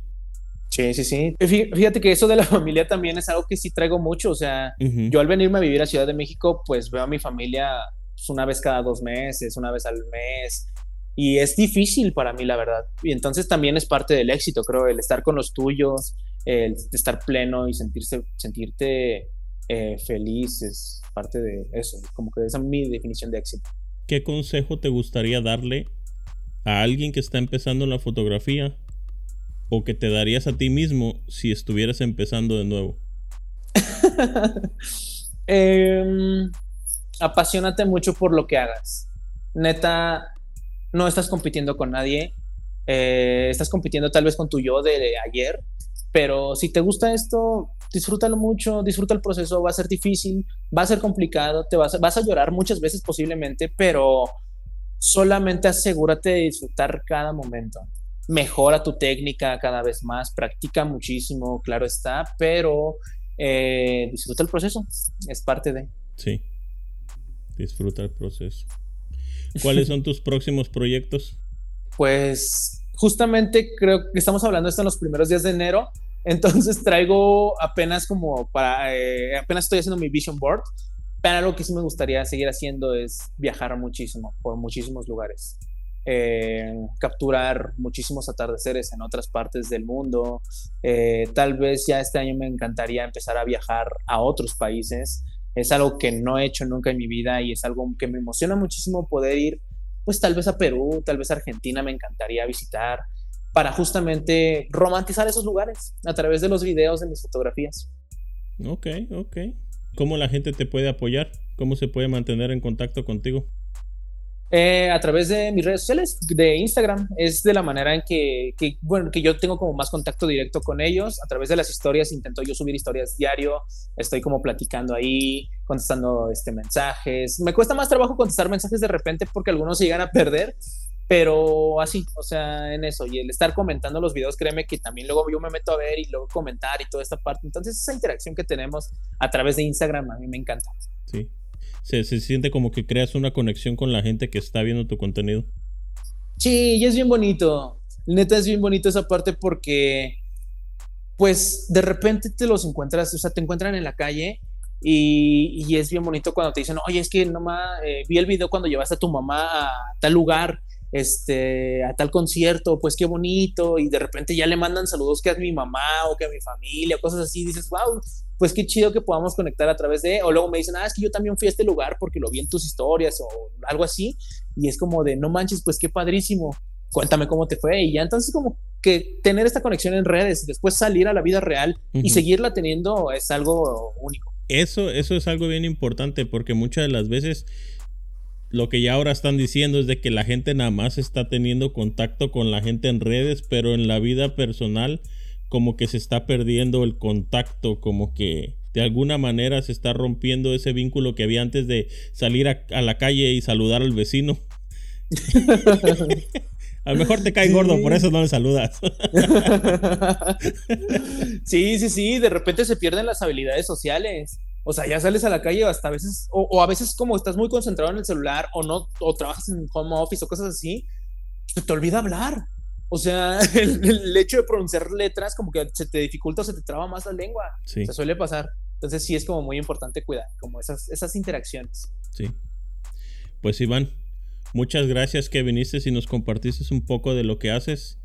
Sí, sí, sí. Fíjate que eso de la (laughs) familia también es algo que sí traigo mucho. O sea, yo al venirme a vivir a Ciudad de México, pues veo a mi familia pues, una vez cada dos meses, una vez al mes. Y es difícil para mí, la verdad. Y entonces también es parte del éxito, creo, el estar con los tuyos, el estar pleno y sentirse, sentirte eh, feliz es parte de eso. Como que esa es mi definición de éxito. ¿Qué consejo te gustaría darle a alguien que está empezando la fotografía o que te darías a ti mismo si estuvieras empezando de nuevo? (laughs) Em, apasionate mucho por lo que hagas. Neta, no estás compitiendo con nadie. Eh, estás compitiendo tal vez con tu yo de ayer. Pero si te gusta esto, disfrútalo mucho, disfruta el proceso. Va a ser difícil, va a ser complicado, te vas, vas a llorar muchas veces posiblemente, pero solamente asegúrate de disfrutar cada momento mejora tu técnica cada vez más, practica muchísimo, claro está, pero eh, disfruta el proceso, es parte de. Sí, disfruta el proceso. ¿Cuáles son tus próximos proyectos? Pues justamente creo que estamos hablando esto en los primeros días de enero, entonces traigo apenas como para, eh, apenas estoy haciendo mi vision board, pero lo que sí me gustaría seguir haciendo es viajar muchísimo por muchísimos lugares. Eh, capturar muchísimos atardeceres en otras partes del mundo. Eh, tal vez ya este año me encantaría empezar a viajar a otros países. Es algo que no he hecho nunca en mi vida y es algo que me emociona muchísimo poder ir, pues tal vez a Perú, tal vez a Argentina me encantaría visitar para justamente romantizar esos lugares a través de los videos de mis fotografías. Ok, ok. ¿Cómo la gente te puede apoyar? ¿Cómo se puede mantener en contacto contigo? Eh, a través de mis redes sociales, de Instagram, es de la manera en que, bueno, que yo tengo como más contacto directo con ellos. A través de las historias, intento yo subir historias diario, estoy como platicando ahí, contestando este, mensajes. Me cuesta más trabajo contestar mensajes de repente porque algunos se llegan a perder, pero así, o sea, en eso. Y el estar comentando los videos, créeme que también luego yo me meto a ver y luego comentar y toda esta parte. Entonces, esa interacción que tenemos a través de Instagram a mí me encanta. Sí, se, siente como que creas una conexión con la gente que está viendo tu contenido. Sí, y es bien bonito. Neta es bien bonito esa parte porque, pues, de repente te los encuentras, o sea, te encuentran en la calle y, y es bien bonito cuando te dicen, oye, es que nomás eh, vi el video cuando llevaste a tu mamá a tal lugar este, a tal concierto, pues qué bonito, y de repente ya le mandan saludos que a mi mamá o que a mi familia, cosas así, dices, wow, pues qué chido que podamos conectar a través de, o luego me dicen, ah, es que yo también fui a este lugar porque lo vi en tus historias o algo así, y es como de, no manches, pues qué padrísimo, cuéntame cómo te fue, y ya entonces como que tener esta conexión en redes, después salir a la vida real y seguirla teniendo es algo único. Eso, eso es algo bien importante porque muchas de las veces lo que ya ahora están diciendo es de que la gente nada más está teniendo contacto con la gente en redes, pero en la vida personal como que se está perdiendo el contacto, como que de alguna manera se está rompiendo ese vínculo que había antes de salir a, la calle y saludar al vecino. (laughs) a lo mejor te cae gordo, por eso no le saludas. (laughs) sí, sí, sí, de repente se pierden las habilidades sociales. O sea, ya sales a la calle hasta a veces, o, a veces como estás muy concentrado en el celular o no, o trabajas en home office o cosas así, se te olvida hablar. O sea, (laughs) el, hecho de pronunciar letras como que se te dificulta o se te traba más la lengua. Sí. Se suele pasar. Entonces sí es como muy importante cuidar como esas, esas interacciones. Sí. Pues Iván, muchas gracias que viniste y nos compartiste un poco de lo que haces.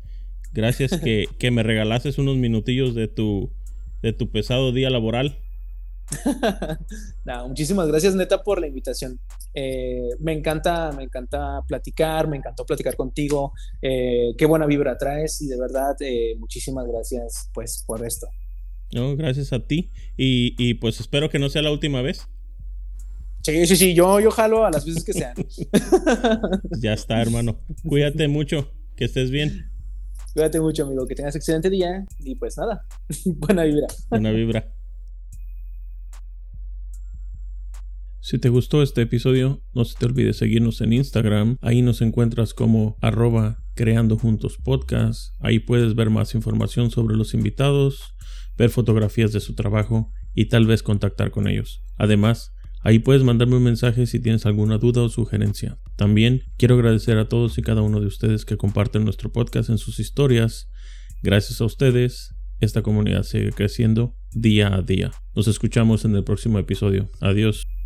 Gracias que, (laughs) que me regalases unos minutillos de tu, de tu pesado día laboral. (laughs) muchísimas gracias neta por la invitación. Eh, me encanta, me encanta platicar, me encantó platicar contigo. Eh, qué buena vibra traes y de verdad eh, muchísimas gracias pues por esto. No, gracias a ti y, y, pues espero que no sea la última vez. Sí, sí, sí, yo, yo jalo a las veces que sean. (laughs) ya está, hermano. Cuídate mucho, que estés bien. Cuídate mucho, amigo, que tengas excelente día y pues nada, (laughs) buena vibra. Buena vibra. Si te gustó este episodio, no se te olvide seguirnos en Instagram. Ahí nos encuentras como arroba creando juntos. Ahí puedes ver más información sobre los invitados, ver fotografías de su trabajo y tal vez contactar con ellos. Además, ahí puedes mandarme un mensaje si tienes alguna duda o sugerencia. También quiero agradecer a todos y cada uno de ustedes que comparten nuestro podcast en sus historias. Gracias a ustedes, esta comunidad sigue creciendo día a día. Nos escuchamos en el próximo episodio. Adiós.